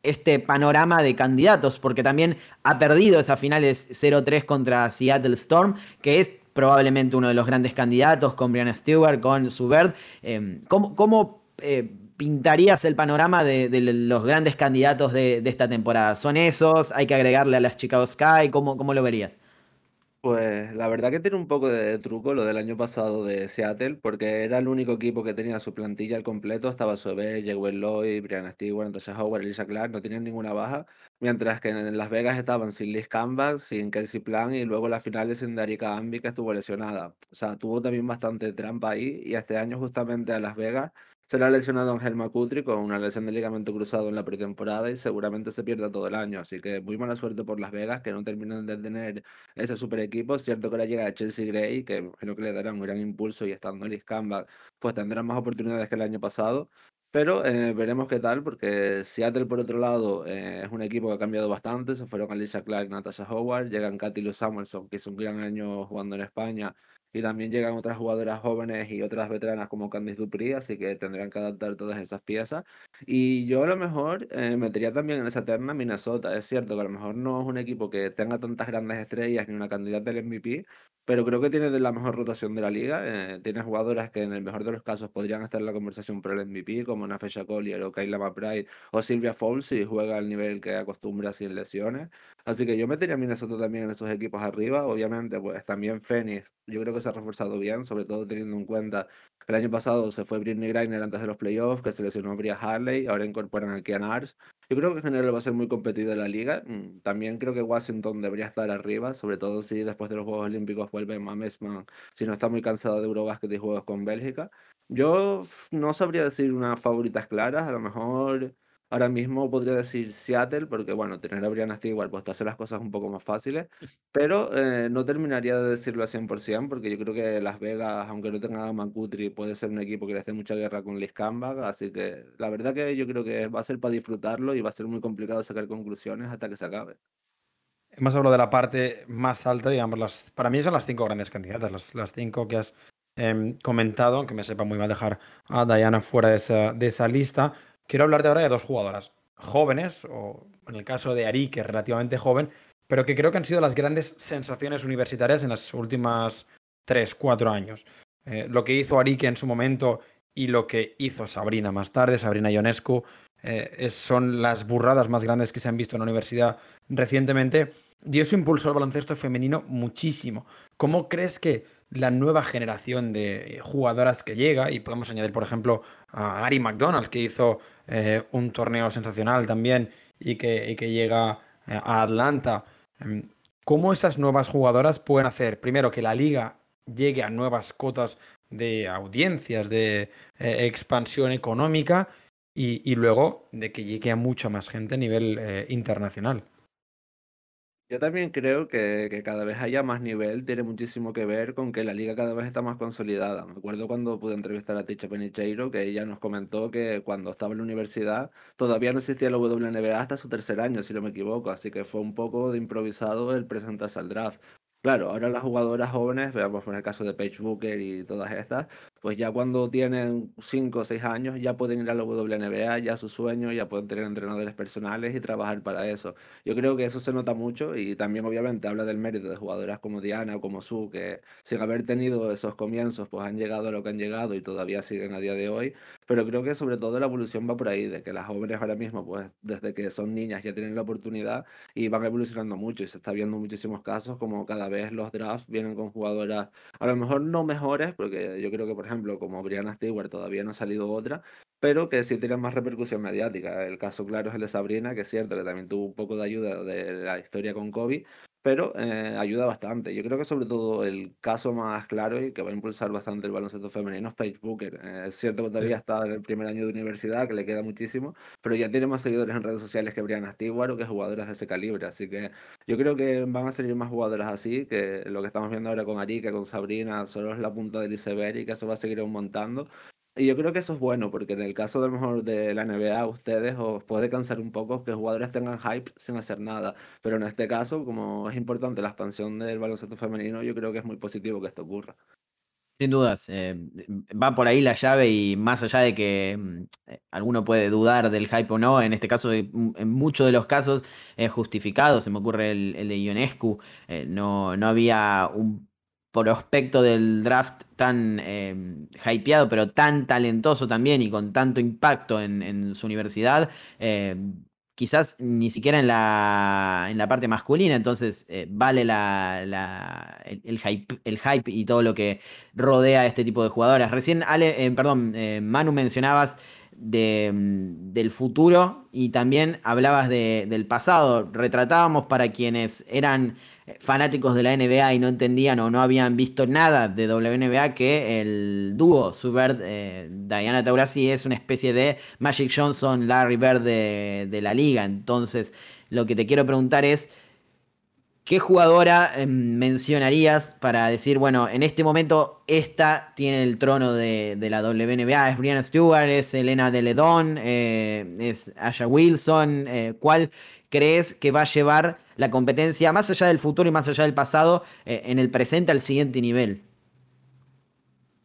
S3: este panorama de candidatos? Porque también ha perdido esas finales 0-3 contra Seattle Storm, que es probablemente uno de los grandes candidatos con Brianna Stewart, con Subert. Eh, ¿Cómo, pintarías el panorama de, los grandes candidatos de, esta temporada? ¿Son esos? ¿Hay que agregarle a las Chicago Sky? ¿Cómo, cómo lo verías?
S6: Pues la verdad que tiene un poco de truco lo del año pasado de Seattle, porque era el único equipo que tenía su plantilla al completo. Estaba Sober, Jewel Lloyd, Brian Stewart, entonces Howard, Elisa Clark, no tenían ninguna baja. Mientras que en Las Vegas estaban sin Liz sin Kelsey Plan y luego las finales sin Darika Ambi, que estuvo lesionada. O sea, tuvo también bastante trampa ahí y este año justamente a Las Vegas se le ha lesionado a Angel Macutri con una lesión de ligamento cruzado en la pretemporada y seguramente se pierda todo el año. Así que muy mala suerte por Las Vegas, que no terminan de tener ese super equipo. Cierto que ahora llega Chelsea Gray, que creo que le darán un gran impulso y estando Liz Camba, pues tendrán más oportunidades que el año pasado. Pero eh, veremos qué tal, porque Seattle, por otro lado, eh, es un equipo que ha cambiado bastante. Se fueron Alicia Clark, Natasha Howard, llegan Katy Lou Samuelson, que hizo un gran año jugando en España y también llegan otras jugadoras jóvenes y otras veteranas como Candice Dupri, así que tendrán que adaptar todas esas piezas. Y yo a lo mejor eh, metería también en esa terna Minnesota. Es cierto que a lo mejor no es un equipo que tenga tantas grandes estrellas ni una candidata del MVP, pero creo que tiene la mejor rotación de la liga. Eh, tiene jugadoras que en el mejor de los casos podrían estar en la conversación por el MVP, como Nafesha Collier o Kayla McBride o Silvia Fowles si juega al nivel que acostumbra sin lesiones. Así que yo metería a Minnesota también en esos equipos arriba. Obviamente, pues también Phoenix, yo creo que se ha reforzado bien, sobre todo teniendo en cuenta que el año pasado se fue Britney Griner antes de los playoffs, que se lesionó a Bria Harley, ahora incorporan a Kian Ars. Yo creo que en general va a ser muy competida la liga. Mm, también creo que Washington debería estar arriba, sobre todo si después de los Juegos Olímpicos vuelve Mamesman, si no está muy cansado de Eurobasket y juegos con Bélgica. Yo no sabría decir unas favoritas claras, a lo mejor Ahora mismo podría decir Seattle, porque bueno, tener a Brianna Stewart pues te hace las cosas un poco más fáciles, [laughs] pero eh, no terminaría de decirlo al 100%, porque yo creo que Las Vegas, aunque no tenga a Macutri, puede ser un equipo que le hace mucha guerra con Liz Kambag, así que la verdad que yo creo que va a ser para disfrutarlo y va a ser muy complicado sacar conclusiones hasta que se acabe.
S4: Hemos hablado de la parte más alta, digamos, las, para mí son las cinco grandes candidatas, las, las cinco que has em, comentado, aunque me sepa muy mal dejar a Diana fuera de esa, de esa lista. Quiero hablarte ahora de dos jugadoras jóvenes, o en el caso de Ari, que relativamente joven, pero que creo que han sido las grandes sensaciones universitarias en las últimas 3, 4 años. Eh, lo que hizo Arique en su momento y lo que hizo Sabrina más tarde, Sabrina Ionescu, eh, son las burradas más grandes que se han visto en la universidad recientemente. Dio su impulso al baloncesto femenino muchísimo. ¿Cómo crees que la nueva generación de jugadoras que llega, y podemos añadir, por ejemplo, a Ari McDonald, que hizo eh, un torneo sensacional también y que, que llega eh, a Atlanta. Em, ¿Cómo esas nuevas jugadoras pueden hacer, primero, que la liga llegue a nuevas cotas de audiencias, de eh, expansión económica y, luego de que llegue a mucha más gente a nivel internacional?
S6: Yo también creo que, que cada vez haya más nivel tiene muchísimo que ver con que la liga cada vez está más consolidada. Me acuerdo cuando pude entrevistar a Ticha Penicheiro, que ella nos comentó que cuando estaba en la universidad todavía no existía la WNBA hasta su tercer año, si no me equivoco, así que fue un poco de improvisado el presentarse al draft. Claro, ahora las jugadoras jóvenes, veamos por el caso de Paige Booker y todas estas, pues ya cuando tienen 5 o 6 años ya pueden ir a la WNBA, ya su sueño, ya pueden tener entrenadores personales y trabajar para eso. Yo creo que eso se nota mucho y también obviamente habla del mérito de jugadoras como Diana o como Su, que sin haber tenido esos comienzos pues han llegado a lo que han llegado y todavía siguen a día de hoy. Pero creo que sobre todo la evolución va por ahí, de que las jóvenes ahora mismo pues desde que son niñas ya tienen la oportunidad y van evolucionando mucho y se está viendo muchísimos casos como cada vez los drafts vienen con jugadoras a lo mejor no mejores, porque yo creo que por ejemplo, como Brianna Stewart todavía no ha salido otra, pero que sí tiene más repercusión mediática. El caso claro es el de Sabrina, que es cierto que también tuvo un poco de ayuda de la historia con Kobe, pero eh, ayuda bastante. Yo creo que sobre todo el caso más claro y que va a impulsar bastante el baloncesto femenino es Paige Booker. Eh, es cierto que todavía está en el primer año de universidad, que le queda muchísimo, pero ya tiene más seguidores en redes sociales que Brianna Stewart o que jugadoras de ese calibre. Así que yo creo que van a salir más jugadoras así, que lo que estamos viendo ahora con Arika, con Sabrina, solo es la punta del iceberg y que eso va a seguir aumentando. Y yo creo que eso es bueno, porque en el caso de lo mejor de la NBA, ustedes os puede cansar un poco que jugadores tengan hype sin hacer nada. Pero en este caso, como es importante la expansión del baloncesto femenino, yo creo que es muy positivo que esto ocurra.
S3: Sin dudas, eh, va por ahí la llave y más allá de que mm, eh, alguno puede dudar del hype o no, en este caso, mm, en muchos de los casos es justificado, se me ocurre el, de Ionescu, eh, no, no había un prospecto del draft tan eh, hypeado, pero tan talentoso también y con tanto impacto en, su universidad, eh, quizás ni siquiera en la, en la parte masculina, entonces eh, vale la, el, hype, el hype y todo lo que rodea a este tipo de jugadoras. Recién, Ale, perdón, Manu mencionabas de, mm, del futuro y también hablabas del pasado. Retratábamos para quienes eran fanáticos de la NBA y no entendían o no habían visto nada de WNBA que el dúo Subert eh, Diana Taurasi es una especie de Magic Johnson Larry Bird de, la liga entonces lo que te quiero preguntar es ¿Qué jugadora em, mencionarías para decir, bueno, en este momento esta tiene el trono de, la WNBA? ¿Es Brianna Stewart? ¿Es Elena Deledón? Eh, ¿Es Asha Wilson? Eh, ¿Cuál crees que va a llevar la competencia más allá del futuro y más allá del pasado eh, en el presente al siguiente nivel?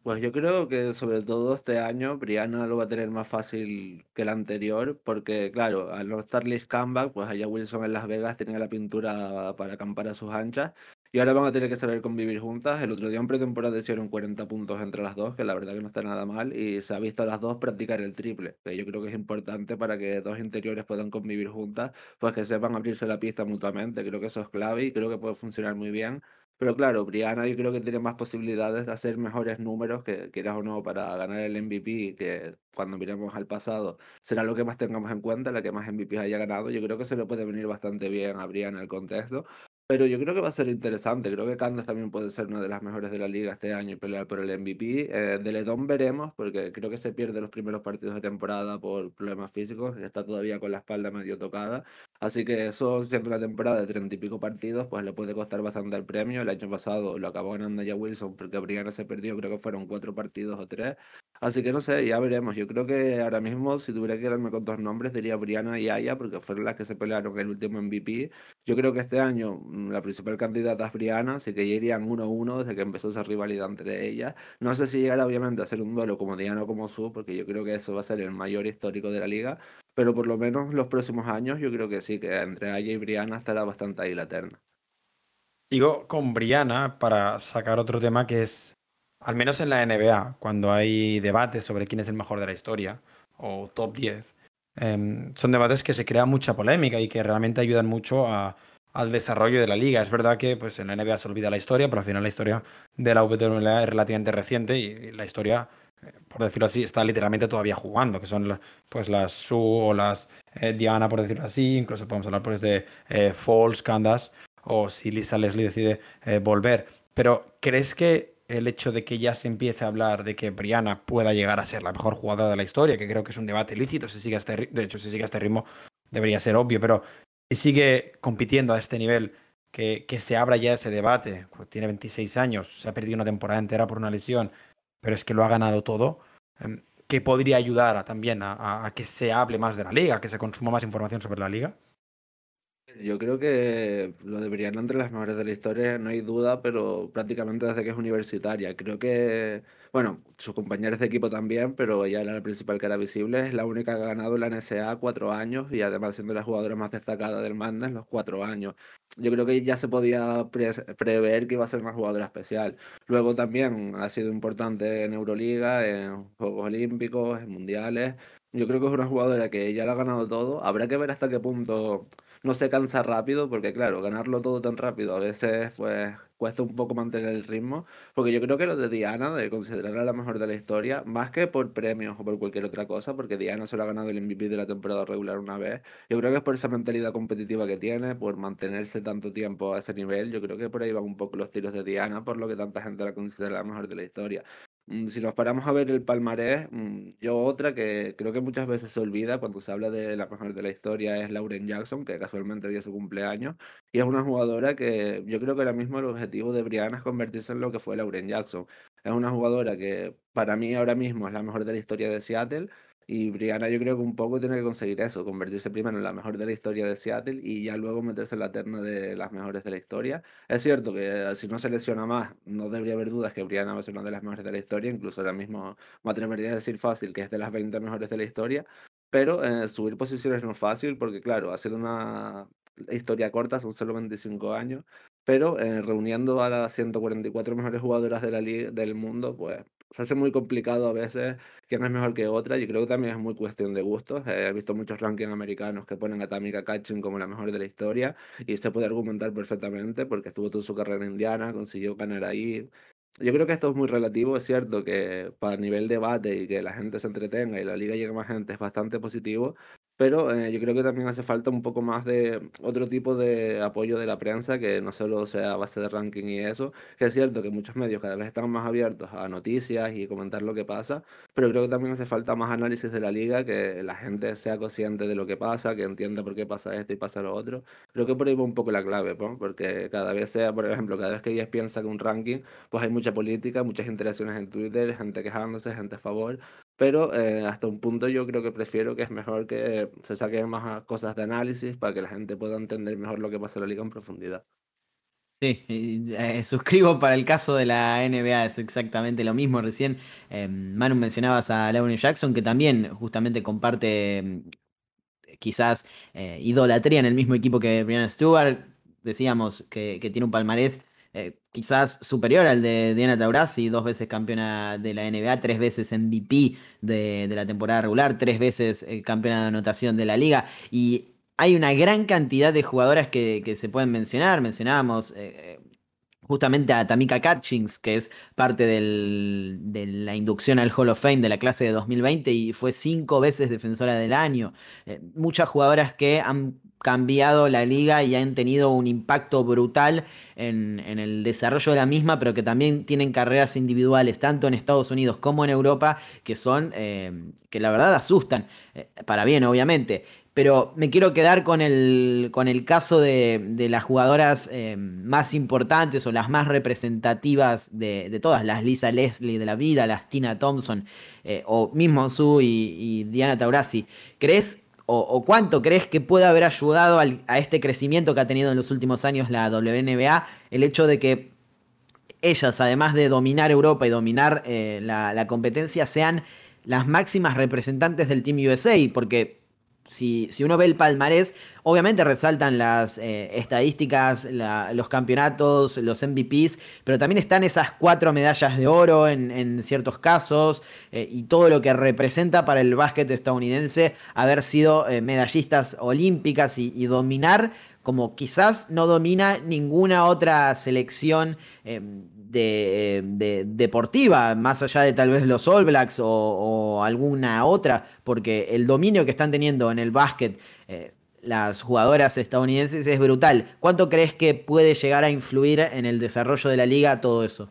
S6: Pues yo creo que sobre todo este año Brianna lo va a tener más fácil que el anterior, porque claro, al no estar Liz Comeback, pues allá Wilson en Las Vegas tenía la pintura para acampar a sus anchas, y ahora van a tener que saber convivir juntas. El otro día en pretemporada hicieron 40 puntos entre las dos, que la verdad que no está nada mal, y se ha visto a las dos practicar el triple, que yo creo que es importante para que dos interiores puedan convivir juntas, pues que sepan abrirse la pista mutuamente. Creo que eso es clave y creo que puede funcionar muy bien. Pero claro, Brianna yo creo que tiene más posibilidades de hacer mejores números, que quieras o no, para ganar el MVP, que cuando miremos al pasado será lo que más tengamos en cuenta, la que más MVP haya ganado. Yo creo que se le puede venir bastante bien a Brianna el contexto. Pero yo creo que va a ser interesante. Creo que Candace también puede ser una de las mejores de la liga este año y pelear por el MVP. Eh, de Ledón veremos, porque creo que se pierde los primeros partidos de temporada por problemas físicos. Está todavía con la espalda medio tocada. Así que eso, siendo una temporada de treinta y pico partidos, pues le puede costar bastante el premio. El año pasado lo acabó ganando ya Wilson porque Brianna se perdió, creo que fueron cuatro partidos o tres. Así que no sé, ya veremos. Yo creo que ahora mismo, si tuviera que quedarme con dos nombres, diría Brianna y Aya, porque fueron las que se pelearon el último MVP. Yo creo que este año mm, la principal candidata es Brianna, así que ya irían 1-1 desde que empezó esa rivalidad entre ellas. No sé si llegará obviamente a ser un duelo como Diana o como Su, porque yo creo que eso va a ser el mayor histórico de la liga, pero por lo menos los próximos años yo creo que sí, que entre Aya y Brianna estará bastante ahí la terna.
S4: Sigo con Brianna para sacar otro tema que es al menos en la NBA, cuando hay debates sobre quién es el mejor de la historia o top 10, em, son debates que se crea mucha polémica y que realmente ayudan mucho al desarrollo de la liga. Es verdad que pues, en la NBA se olvida la historia, pero al final la historia de la WNBA es relativamente reciente y la historia, eh, por decirlo así, está literalmente todavía jugando, que son pues, las Sue o las eh, Diana, por decirlo así, incluso podemos hablar pues, de eh, Falls, Candace, o si Lisa Leslie decide volver. Pero ¿crees que el hecho de que ya se empiece a hablar de que Brianna pueda llegar a ser la mejor jugadora de la historia, que creo que es un debate lícito, si sigue este, de hecho, si sigue a este ritmo debería ser obvio, pero si sigue compitiendo a este nivel, que, que se abra ya ese debate, pues tiene 26 años, se ha perdido una temporada entera por una lesión, pero es que lo ha ganado todo, em, que podría ayudar también a, a que se hable más de la liga, que se consuma más información sobre la liga.
S6: Yo creo que lo deberían entre las mejores de la historia, no hay duda, pero prácticamente desde que es universitaria. Creo que, bueno, sus compañeros de equipo también, pero ella era la principal cara visible. Es la única que ha ganado la NSA cuatro años y además siendo la jugadora más destacada del en los cuatro años. Yo creo que ya se podía prever que iba a ser una jugadora especial. Luego también ha sido importante en Euroliga, en Juegos Olímpicos, en Mundiales. Yo creo que es una jugadora que ya lo ha ganado todo. Habrá que ver hasta qué punto no se cansa rápido, porque claro, ganarlo todo tan rápido a veces pues cuesta un poco mantener el ritmo, porque yo creo que lo de Diana, de considerarla la mejor de la historia, más que por premios o por cualquier otra cosa, porque Diana solo ha ganado el MVP de la temporada regular una vez, yo creo que es por esa mentalidad competitiva que tiene, por mantenerse tanto tiempo a ese nivel, yo creo que por ahí van un poco los tiros de Diana, por lo que tanta gente la considera la mejor de la historia. Mm, si nos paramos a ver el palmarés, mm, yo otra que creo que muchas veces se olvida cuando se habla de la mejor de la historia es Lauren Jackson, que casualmente dio su cumpleaños, y es una jugadora que yo creo que ahora mismo el objetivo de Brianna es convertirse en lo que fue Lauren Jackson. Es una jugadora que para mí ahora mismo es la mejor de la historia de Seattle, y Brianna yo creo que un poco tiene que conseguir eso, convertirse primero en la mejor de la historia de Seattle y ya luego meterse en la terna de las mejores de la historia. Es cierto que si no se lesiona más, no debería haber dudas que Brianna va a ser una de las mejores de la historia, incluso ahora mismo me atrevería a decir fácil que es de las 20 mejores de la historia, pero eh, subir posiciones no es fácil porque claro, ha sido una historia corta, son solo 25 años, pero eh, reuniendo a las 144 mejores jugadoras de la liga, del mundo, pues se hace muy complicado a veces quién es mejor que otra. Yo creo que también es muy cuestión de gustos. Eh, he visto muchos rankings americanos que ponen a Tamika Catching como la mejor de la historia y se puede argumentar perfectamente porque estuvo toda su carrera en Indiana, consiguió ganar ahí. Yo creo que esto es muy relativo, es cierto que para nivel debate y que la gente se entretenga y la liga llegue más gente es bastante positivo, pero eh, yo creo que también hace falta un poco más de otro tipo de apoyo de la prensa, que no solo sea a base de ranking y eso, que es cierto que muchos medios cada vez están más abiertos a noticias y comentar lo que pasa, pero creo que también hace falta más análisis de la liga, que la gente sea consciente de lo que pasa, que entienda por qué pasa esto y pasa lo otro. Creo que por ahí va un poco la clave, ¿no? porque cada vez sea, por ejemplo, cada vez que ellos piensa que un ranking, pues hay mucha política, muchas interacciones en Twitter, gente quejándose, gente a favor, pero eh, hasta un punto yo creo que prefiero que es mejor que se saquen más cosas de análisis para que la gente pueda entender mejor lo que pasa en la liga en profundidad.
S3: Sí, eh, suscribo para el caso de la NBA, es exactamente lo mismo. Recién, eh, Manu, mencionabas a Lauren Jackson, que también justamente comparte mm, quizás eh, idolatría en el mismo equipo que Brianna Stewart. Decíamos que, tiene un palmarés quizás superior al de Diana Taurasi, dos veces campeona de la NBA, tres veces MVP de, de la temporada regular, tres veces campeona de anotación de la liga. Y hay una gran cantidad de jugadoras que, se pueden mencionar. Mencionábamos eh, justamente a Tamika Catchings, que es parte de la inducción al Hall of Fame de la clase de 2020 y fue cinco veces defensora del año. Eh, muchas jugadoras que han cambiado la liga y han tenido un impacto brutal en, el desarrollo de la misma, pero que también tienen carreras individuales, tanto en Estados Unidos como en Europa, que son, eh, que la verdad asustan, para bien obviamente pero me quiero quedar con el, con el caso de, las jugadoras eh, más importantes o las más representativas de, todas, las Lisa Leslie de la vida, las Tina Thompson, eh, o mismo Sue y, Diana Taurasi. ¿Crees o, cuánto crees que puede haber ayudado a este crecimiento que ha tenido en los últimos años la WNBA el hecho de que ellas, además de dominar Europa y dominar eh, la, la competencia, sean las máximas representantes del Team USA? Porque si, uno ve el palmarés, obviamente resaltan las eh, estadísticas, los campeonatos, los MVPs, pero también están esas cuatro medallas de oro en, ciertos casos eh, y todo lo que representa para el básquet estadounidense haber sido eh, medallistas olímpicas y, dominar como quizás no domina ninguna otra selección de, deportiva, más allá de tal vez los All Blacks o, alguna otra, porque el dominio que están teniendo en el básquet eh, las jugadoras estadounidenses es brutal. ¿Cuánto crees que puede llegar a influir en el desarrollo de la liga todo eso?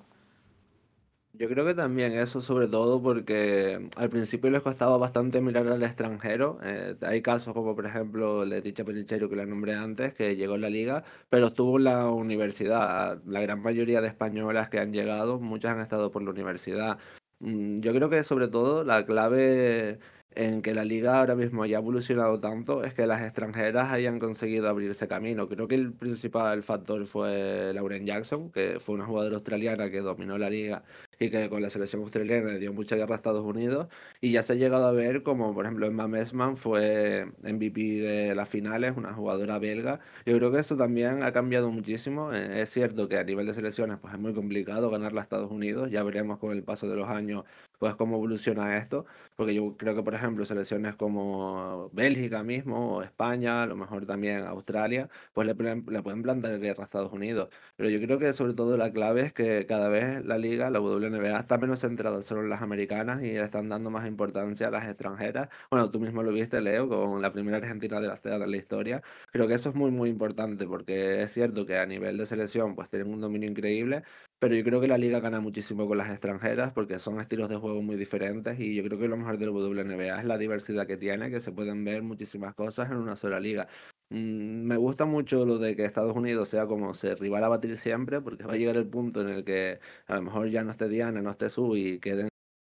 S6: Yo creo que también eso sobre todo porque al principio les costaba bastante mirar al extranjero. Eh, hay casos como por ejemplo Leticia Penicheiro que la nombré antes, que llegó en la liga, pero estuvo en la universidad. La gran mayoría de españolas que han llegado, muchas han estado por la universidad. Mm, yo creo que sobre todo la clave en que la liga ahora mismo haya evolucionado tanto es que las extranjeras hayan conseguido abrirse camino. Creo que el principal factor fue Lauren Jackson, que fue una jugadora australiana que dominó la liga y que con la selección australiana le dio mucha guerra a Estados Unidos. Y ya se ha llegado a ver como, por ejemplo, Emma Messman fue MVP de las finales, una jugadora belga. Yo creo que eso también ha cambiado muchísimo. Eh, es cierto que a nivel de selecciones pues es muy complicado ganarla a Estados Unidos. Ya veremos con el paso de los años pues cómo evoluciona esto, porque yo creo que por ejemplo selecciones como Bélgica mismo, o España, a lo mejor también Australia, pues le, le pueden plantar guerra a Estados Unidos, pero yo creo que sobre todo la clave es que cada vez la liga, la WNBA, está menos centrada solo en las americanas y le están dando más importancia a las extranjeras. Bueno, tú mismo lo viste, Leo, con la primera argentina de teatras de la historia. Creo que eso es muy, muy importante porque es cierto que a nivel de selección pues tienen un dominio increíble, pero yo creo que la liga gana muchísimo con las extranjeras porque son estilos de juego muy diferentes y yo creo que lo mejor del WNBA es la diversidad que tiene, que se pueden ver muchísimas cosas en una sola liga. Mm, me gusta mucho lo de que Estados Unidos sea como se rival a batir siempre porque va a llegar el punto en el que a lo mejor ya no esté Diana, no esté Su y queden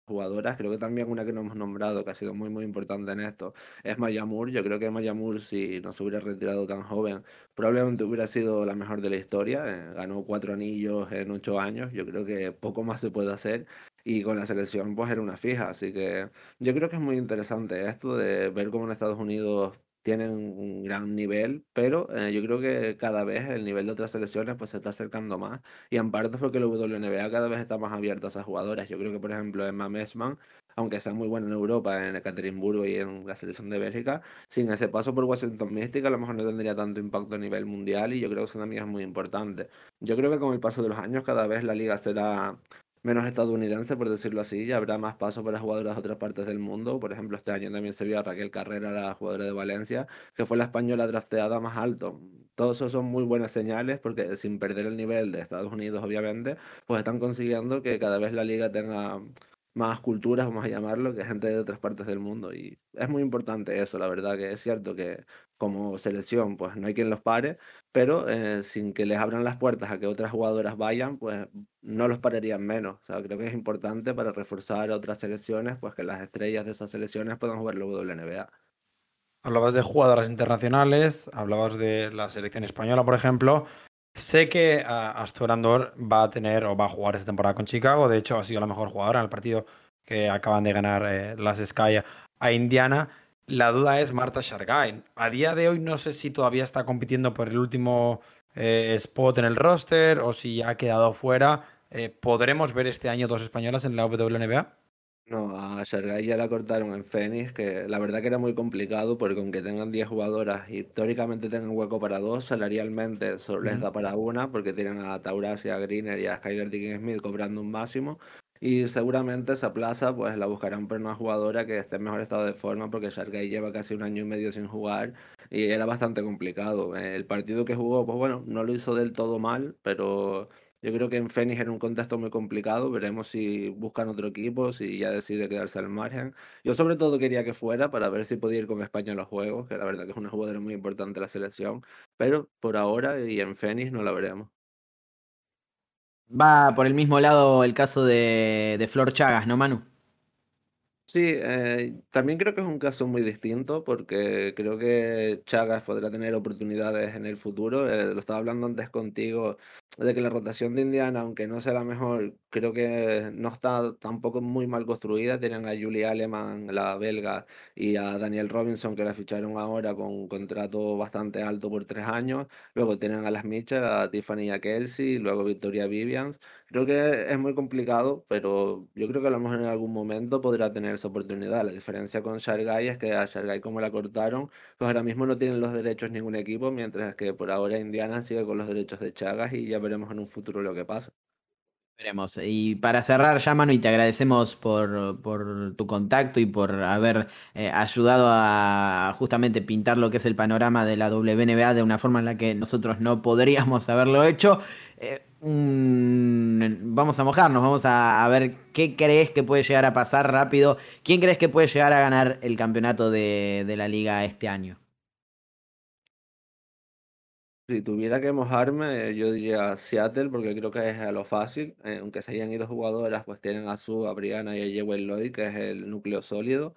S6: jugadoras. Creo que también una que no hemos nombrado, que ha sido muy, muy importante en esto, es Maya Moore. Yo creo que Maya Moore, si no se hubiera retirado tan joven, probablemente hubiera sido la mejor de la historia. Eh, ganó cuatro anillos en ocho años. Yo creo que poco más se puede hacer. Y con la selección, pues era una fija. Así que yo creo que es muy interesante esto de ver cómo en Estados Unidos tienen un gran nivel, pero eh, yo creo que cada vez el nivel de otras selecciones pues se está acercando más y en parte porque la WNBA cada vez está más abierta a esas jugadoras. Yo creo que por ejemplo Emma Messman, aunque sea muy buena en Europa, en Ekaterimburgo y en la selección de Bélgica, sin ese paso por Washington Mystic a lo mejor no tendría tanto impacto a nivel mundial y yo creo que eso también es muy importante. Yo creo que con el paso de los años cada vez la liga será menos estadounidense, por decirlo así, y habrá más paso para jugadoras de otras partes del mundo. Por ejemplo, este año también se vio a Raquel Carrera, la jugadora de Valencia, que fue la española drafteada más alto. Todos esos son muy buenas señales porque sin perder el nivel de Estados Unidos, obviamente, pues están consiguiendo que cada vez la liga tenga más culturas, vamos a llamarlo, que gente de otras partes del mundo. Y es muy importante eso, la verdad, que es cierto que como selección, pues no hay quien los pare, pero eh, sin que les abran las puertas a que otras jugadoras vayan, pues no los pararían menos. O sea, creo que es importante para reforzar otras selecciones, pues que las estrellas de esas selecciones puedan jugar la NBA.
S4: Hablabas de jugadoras internacionales, hablabas de la selección española, por ejemplo, Sé que Astor Andor va a tener o va a jugar esta temporada con Chicago. De hecho, ha sido la mejor jugadora en el partido que acaban de ganar eh, las Sky a Indiana. La duda es Marta Shargain. A día de hoy no sé si todavía está compitiendo por el último eh, spot en el roster o si ya ha quedado fuera. Eh, ¿Podremos ver este año dos españolas en la WNBA?
S6: No, a Shargai ya la cortaron en Phoenix, que la verdad que era muy complicado porque aunque tengan 10 jugadoras y teóricamente tengan hueco para dos, salarialmente solo les da para una porque tienen a Taurasia, a Greener y a Skyler Dickinson Smith cobrando un máximo y seguramente esa plaza pues la buscarán por una jugadora que esté en mejor estado de forma porque Shargay lleva casi un año y medio sin jugar y era bastante complicado. El partido que jugó, pues bueno, no lo hizo del todo mal, pero yo creo que en Phoenix era un contexto muy complicado. Veremos si buscan otro equipo, si ya decide quedarse al margen. Yo sobre todo quería que fuera para ver si podía ir con España a los juegos, que la verdad que es una jugadora muy importante la selección, pero por ahora y en Phoenix no la veremos.
S3: Va por el mismo lado el caso de, de Flor Chagas, ¿no, Manu?
S6: Sí, eh, también creo que es un caso muy distinto porque creo que Chagas podrá tener oportunidades en el futuro. Eh, lo estaba hablando antes contigo de que la rotación de Indiana, aunque no sea la mejor, creo que no está tampoco muy mal construida. Tienen a Julie Aleman, la belga, y a Daniel Robinson, que la ficharon ahora con un contrato bastante alto por tres años. Luego tienen a las Mitchell, a Tiffany y a Kelsey, luego Victoria Vivians. Creo que es muy complicado, pero yo creo que a lo mejor en algún momento podrá tener esa oportunidad. La diferencia con Shargay es que a Shargay como la cortaron, pues ahora mismo no tienen los derechos ningún equipo, mientras que por ahora Indiana sigue con los derechos de Chagas y ya veremos en un futuro lo que pasa.
S3: Veremos. Y para cerrar ya, Manu, y te agradecemos por, por tu contacto y por haber eh, ayudado a justamente pintar lo que es el panorama de la WNBA de una forma en la que nosotros no podríamos haberlo hecho. Eh, vamos a mojarnos, vamos a, ver qué crees que puede llegar a pasar rápido. ¿Quién crees que puede llegar a ganar el campeonato de, de la liga este año?
S6: Si tuviera que mojarme, yo diría Seattle, porque creo que es a lo fácil. Eh, aunque se hayan ido jugadoras, pues tienen a Su, a Brianna y a Jewel Lloyd, que es el núcleo sólido.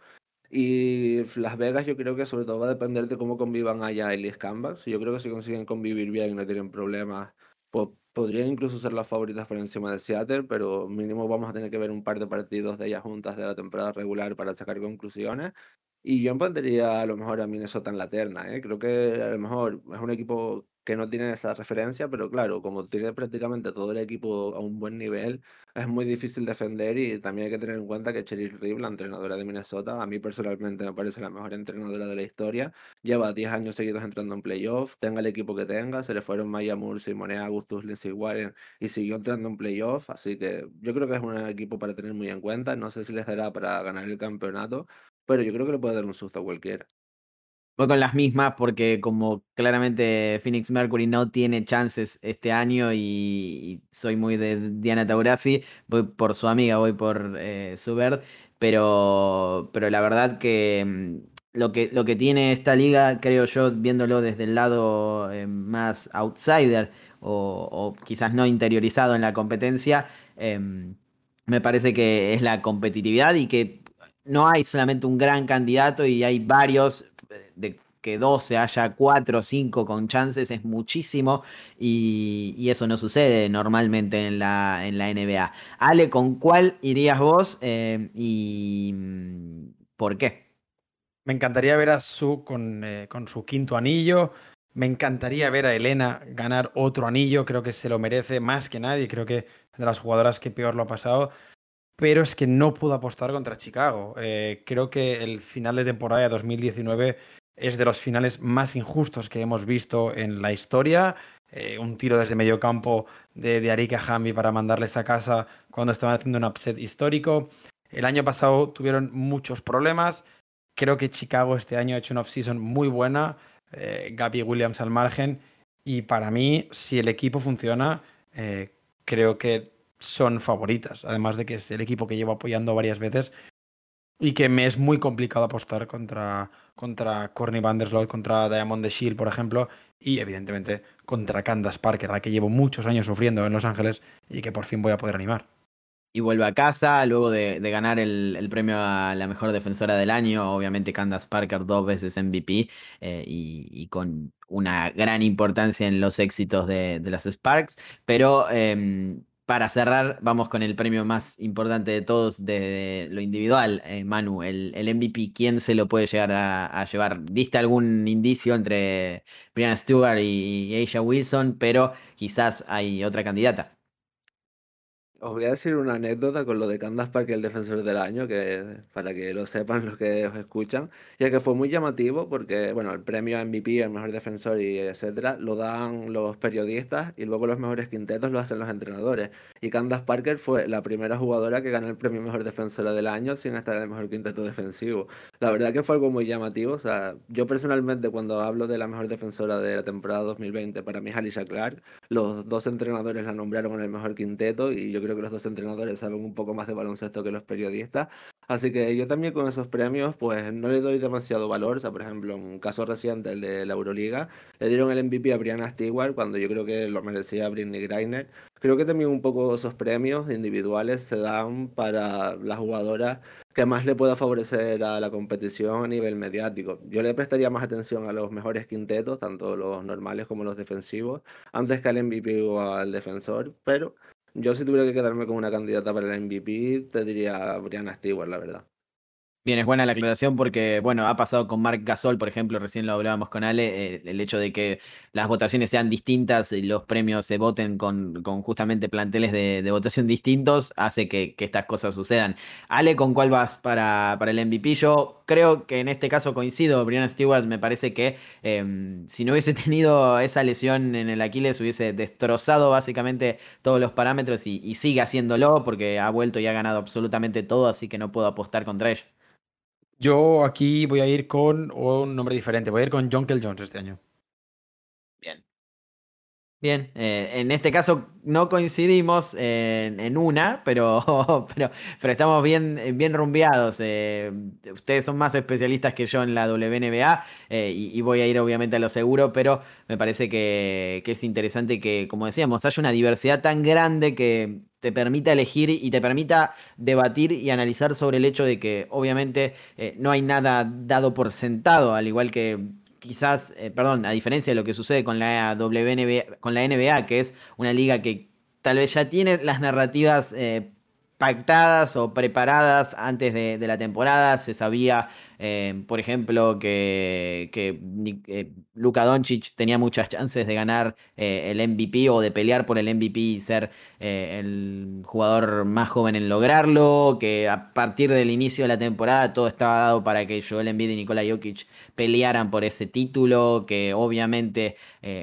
S6: Y Las Vegas yo creo que sobre todo va a depender de cómo convivan allá Ellis Canvas. Yo creo que si consiguen convivir bien y no tienen problemas, pues podrían incluso ser las favoritas por encima de Seattle, pero mínimo vamos a tener que ver un par de partidos de ellas juntas de la temporada regular para sacar conclusiones. Y yo empataría a lo mejor a Minnesota en la terna, ¿eh? Creo que a lo mejor es un equipo que no tiene esa referencia, pero claro, como tiene prácticamente todo el equipo a un buen nivel, es muy difícil defender y también hay que tener en cuenta que Cheryl Reeve, la entrenadora de Minnesota, a mí personalmente me parece la mejor entrenadora de la historia, lleva 10 años seguidos entrando en playoff, tenga el equipo que tenga, se le fueron Maya Moore, Simone Augustus, Lindsay Warren y siguió entrando en playoff, así que yo creo que es un equipo para tener muy en cuenta, no sé si les dará para ganar el campeonato, pero yo creo que le puede dar un susto a cualquiera.
S3: Voy con las mismas porque como claramente Phoenix Mercury no tiene chances este año y, soy muy de Diana Taurasi, voy por su amiga, voy por eh, Subert, pero, pero la verdad que mm, lo, que lo que tiene esta liga, creo yo, viéndolo desde el lado eh, más outsider o, quizás no interiorizado en la competencia, em, me parece que es la competitividad y que no hay solamente un gran candidato y hay varios de que 12 haya 4 o 5 con chances es muchísimo y, eso no sucede normalmente en la, en la NBA. Ale, ¿con cuál irías vos eh, y mm, por qué?
S4: Me encantaría ver a Su con, eh, con su quinto anillo. Me encantaría ver a Elena ganar otro anillo. Creo que se lo merece más que nadie. Creo que de las jugadoras que peor lo ha pasado pero es que no pudo apostar contra Chicago. Eh, creo que el final de temporada de 2019 es de los finales más injustos que hemos visto en la historia. Eh, un tiro desde medio campo de, de Arika Hamby para mandarles a casa cuando estaban haciendo un upset histórico. El año pasado tuvieron muchos problemas. Creo que Chicago este año ha hecho una off-season muy buena. Eh, Gaby Williams al margen. Y para mí, si el equipo funciona, eh, creo que son favoritas. Además de que es el equipo que llevo apoyando varias veces y que me es muy complicado apostar contra, contra Corny Vandersloot, contra Diamond de Shield, por ejemplo, y evidentemente contra Candace Parker, la que llevo muchos años sufriendo en Los Ángeles y que por fin voy a poder animar.
S3: y vuelve a casa luego de, ganar el, premio a la mejor defensora del año. Obviamente Candace Parker dos veces MVP eh, y, con una gran importancia en los éxitos de, las Sparks. Pero em, para cerrar, vamos con el premio más importante de todos de lo individual, eh, Manu, el, MVP. ¿Quién se lo puede llegar a, llevar? Diste algún indicio entre Brianna Stewart y, y Aisha Wilson, pero quizás hay otra candidata.
S6: Os voy a decir una anécdota con lo de Candace Parker, el defensor del año, que para que lo sepan [laughs] los que os escuchan, ya que fue muy llamativo porque, bueno, el premio MVP, el mejor defensor y etcétera, lo dan los periodistas y luego los mejores quintetos lo hacen los entrenadores. Y Candace Parker fue la primera jugadora que ganó el premio mejor defensora del año sin estar en el mejor quinteto defensivo. La verdad que fue algo muy llamativo, o sea, yo personalmente cuando hablo de la mejor defensora de la temporada 2020, para mí es Alicia Clark, los dos entrenadores la nombraron en el mejor quinteto y yo creo que los dos entrenadores saben un poco más de baloncesto que los periodistas. Así que yo también con esos premios, pues no le doy demasiado valor. O sea, por ejemplo, un caso reciente, el de la Euroliga, le dieron el MVP a Brianna Stewart cuando yo creo que lo merecía Britney Greiner. Creo que también un poco esos premios individuales se dan para las jugadoras que más le pueda favorecer a la competición a nivel mediático. Yo le prestaría más atención a los mejores quintetos, tanto los normales como los defensivos, antes que al MVP o al defensor, pero yo si tuviera que quedarme con una candidata para el MVP, te diría Brianna Stewart, la verdad.
S3: Bien, es buena la aclaración porque, bueno, ha pasado con Marc Gasol, por ejemplo, recién lo hablábamos con Ale, eh, el hecho de que las votaciones sean distintas y los premios se voten con, con justamente planteles de, votación distintos, hace que, estas cosas sucedan. Ale, ¿con cuál vas para, para, el MVP? Yo creo que en este caso coincido, Brianna Stewart me parece que em, si no hubiese [laughs] tenido esa lesión en el Aquiles hubiese destrozado básicamente todos los parámetros y, y sigue haciéndolo porque ha vuelto y ha ganado absolutamente todo, así que no puedo apostar contra ella.
S4: Yo aquí voy a ir con un nombre diferente. Voy a ir con John Kell Jones este año.
S3: Bien. Eh, en este caso no coincidimos en, una, pero, [laughs] pero, pero, estamos bien, bien rumbeados. Eh, ustedes son más especialistas que yo en la WNBA eh, y, voy a ir obviamente a lo seguro, pero me parece que, que, es interesante que, como decíamos, haya una diversidad tan grande que te permita elegir y te permita debatir y analizar sobre el hecho de que obviamente no hay nada dado por sentado, al igual que quizás, eh, perdón, a diferencia de lo que sucede con la WNBA, con la NBA, que es una liga que tal vez ya tiene las narrativas eh, pactadas o preparadas antes de, la temporada. Se sabía, eh, por ejemplo, que, que eh, Luka Doncic tenía muchas chances de ganar eh, el MVP o de pelear por el MVP y ser el jugador más joven en lograrlo. Que a partir del inicio de la temporada todo estaba dado para que Joel Embiid y Nikola Jokic pelearan por ese título. Que obviamente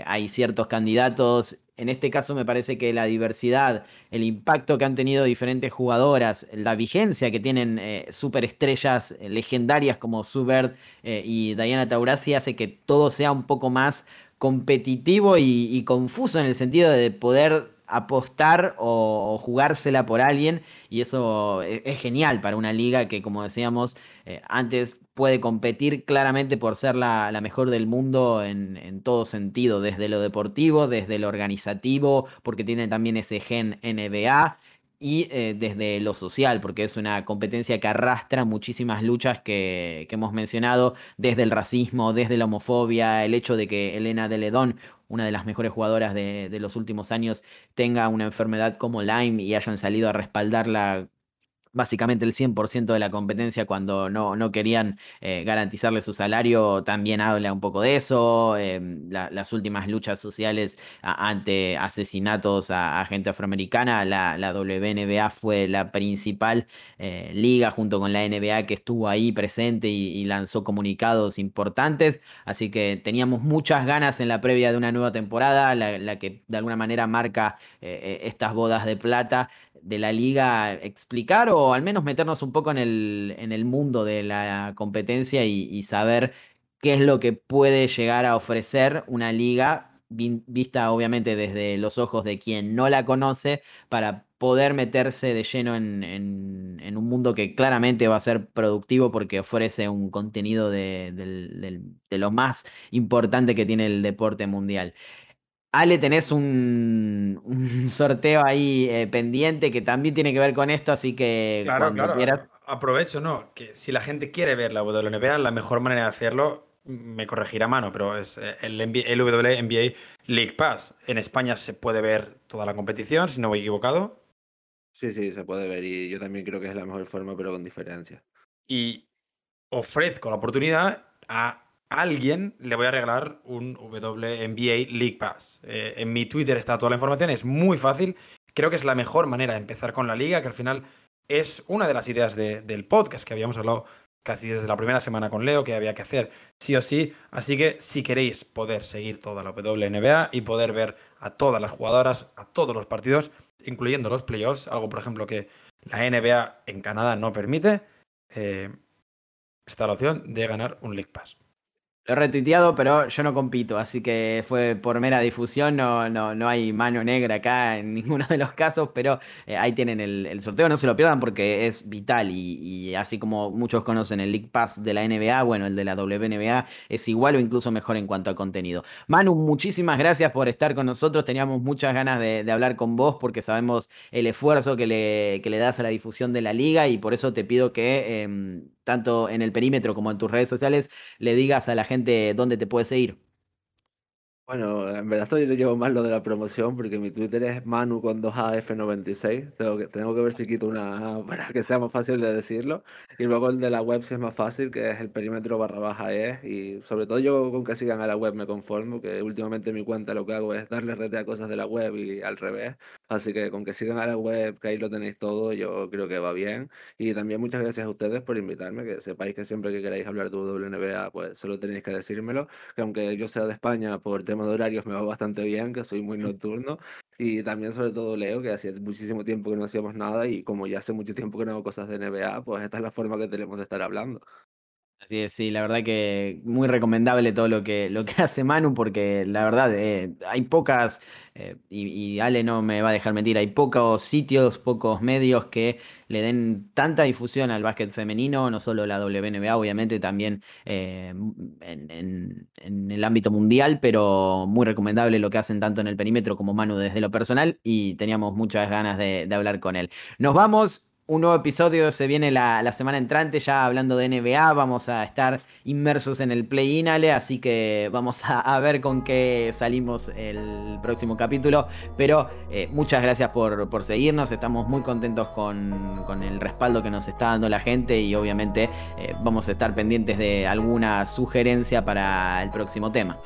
S3: hay ciertos candidatos en este caso me parece que la diversidad, el impacto que han tenido diferentes jugadoras, la vigencia que tienen eh, superestrellas legendarias como Subert eh, y Diana Taurasi hace que todo sea un poco más competitivo y, confuso en el sentido de poder apostar o, jugársela por alguien. Y eso e, es, genial para una liga que como decíamos eh, antes puede competir claramente por ser la, mejor del mundo en, todo sentido, desde lo deportivo, desde lo organizativo, porque tiene también ese gen NBA y eh, desde lo social, porque es una competencia que arrastra muchísimas luchas que, hemos mencionado, desde el racismo, desde la homofobia, el hecho de que Elena Deledón, una de las mejores jugadoras de, de los últimos años, tenga una enfermedad como Lyme y hayan salido a respaldarla básicamente el 100% de la competencia cuando no, no querían eh, garantizarle su salario, también habla un poco de eso, em, las últimas luchas sociales ante asesinatos a, gente afroamericana, la, la, WNBA fue la principal eh, liga junto con la NBA que estuvo ahí presente y, lanzó comunicados importantes, así que teníamos muchas ganas en la previa de una nueva temporada, la, que de alguna manera marca eh, estas bodas de plata de la liga explicar o al menos meternos un poco en el, en el mundo de la competencia y, saber qué es lo que puede llegar a ofrecer una liga vista obviamente desde los ojos de quien no la conoce para poder meterse de lleno en, un mundo que claramente va a ser productivo porque ofrece un contenido de, lo más importante que tiene el deporte mundial. Ale, tenés un, un, sorteo ahí eh, pendiente que también tiene que ver con esto, así que
S4: claro, cuando quieras. Aprovecho, ¿no? Que si la gente quiere ver la WNBA, la mejor manera de hacerlo, me corregirá mano, pero es eh, el, el WNBA League Pass. En España se puede ver toda la competición, si no voy equivocado.
S6: Sí, sí, se puede ver y yo también creo que es la mejor forma, pero con diferencia.
S4: Y ofrezco la oportunidad a alguien le voy a regalar un WNBA League Pass. Eh, en mi Twitter está toda la información, es muy fácil. Creo que es la mejor manera de empezar con la liga, que al final es una de las ideas del podcast que habíamos hablado casi desde la primera semana con Leo, que había que hacer sí o sí. Así que si queréis poder seguir toda la WNBA y poder ver a todas las jugadoras, a todos los partidos, incluyendo los playoffs, algo por ejemplo que la NBA en Canadá no permite, eh, está la opción de ganar un League Pass.
S3: Lo he retuiteado, pero yo no compito, así que fue por mera difusión, no, no, no hay mano negra acá en [laughs] ninguno de los casos, pero eh, ahí tienen el, sorteo, no se lo pierdan porque es vital y, así como muchos conocen el League Pass de la NBA, bueno, el de la WNBA es igual o incluso mejor en cuanto a contenido. Manu, muchísimas gracias por estar con nosotros, teníamos muchas ganas de, hablar con vos porque sabemos el esfuerzo que le, das a la difusión de la liga y por eso te pido que em, tanto en el perímetro como en tus redes sociales, le digas a la gente dónde te puedes seguir.
S6: Bueno, en verdad esto yo le llevo más lo de la promoción porque mi Twitter es Manu con 2AF96. Tengo que, tengo que ver si quito una A [laughs] para que sea más fácil de decirlo. Y luego el de la web si es más fácil, que es el perímetro barra baja es. Y sobre todo yo con que sigan a la web me conformo, que últimamente mi cuenta lo que hago es darle rete a cosas de la web y al revés. Así que con que sigan a la web, que ahí lo tenéis todo, yo creo que va bien. Y también muchas gracias a ustedes por invitarme, que sepáis que siempre que queráis hablar de WNBA, pues solo tenéis que decírmelo. Que aunque yo sea de España por tema de horarios me va bastante bien, que soy muy [laughs] nocturno. Y también sobre todo Leo, que hacía muchísimo tiempo que no hacíamos nada y como ya hace mucho tiempo que no hago cosas de NBA, pues esta es la forma que tenemos de estar hablando.
S3: Así sí, la verdad que muy recomendable todo lo que, lo que [laughs] hace Manu, porque la verdad eh, hay pocas, eh, y, Ale no me va a dejar mentir, hay pocos sitios, pocos medios que le den tanta difusión al básquet femenino, no solo la WNBA, obviamente también eh, en, el ámbito mundial, pero muy recomendable lo que hacen tanto en el perímetro como Manu desde lo personal, y teníamos muchas ganas de hablar con él. Nos vamos un nuevo episodio se viene la, semana entrante, ya hablando de NBA. Vamos a estar inmersos en el play-in, así que vamos a, ver con qué salimos el próximo capítulo. Pero eh, muchas gracias por, seguirnos, estamos muy contentos con, el respaldo que nos está dando la gente y obviamente eh, vamos a estar pendientes de alguna sugerencia para el próximo tema.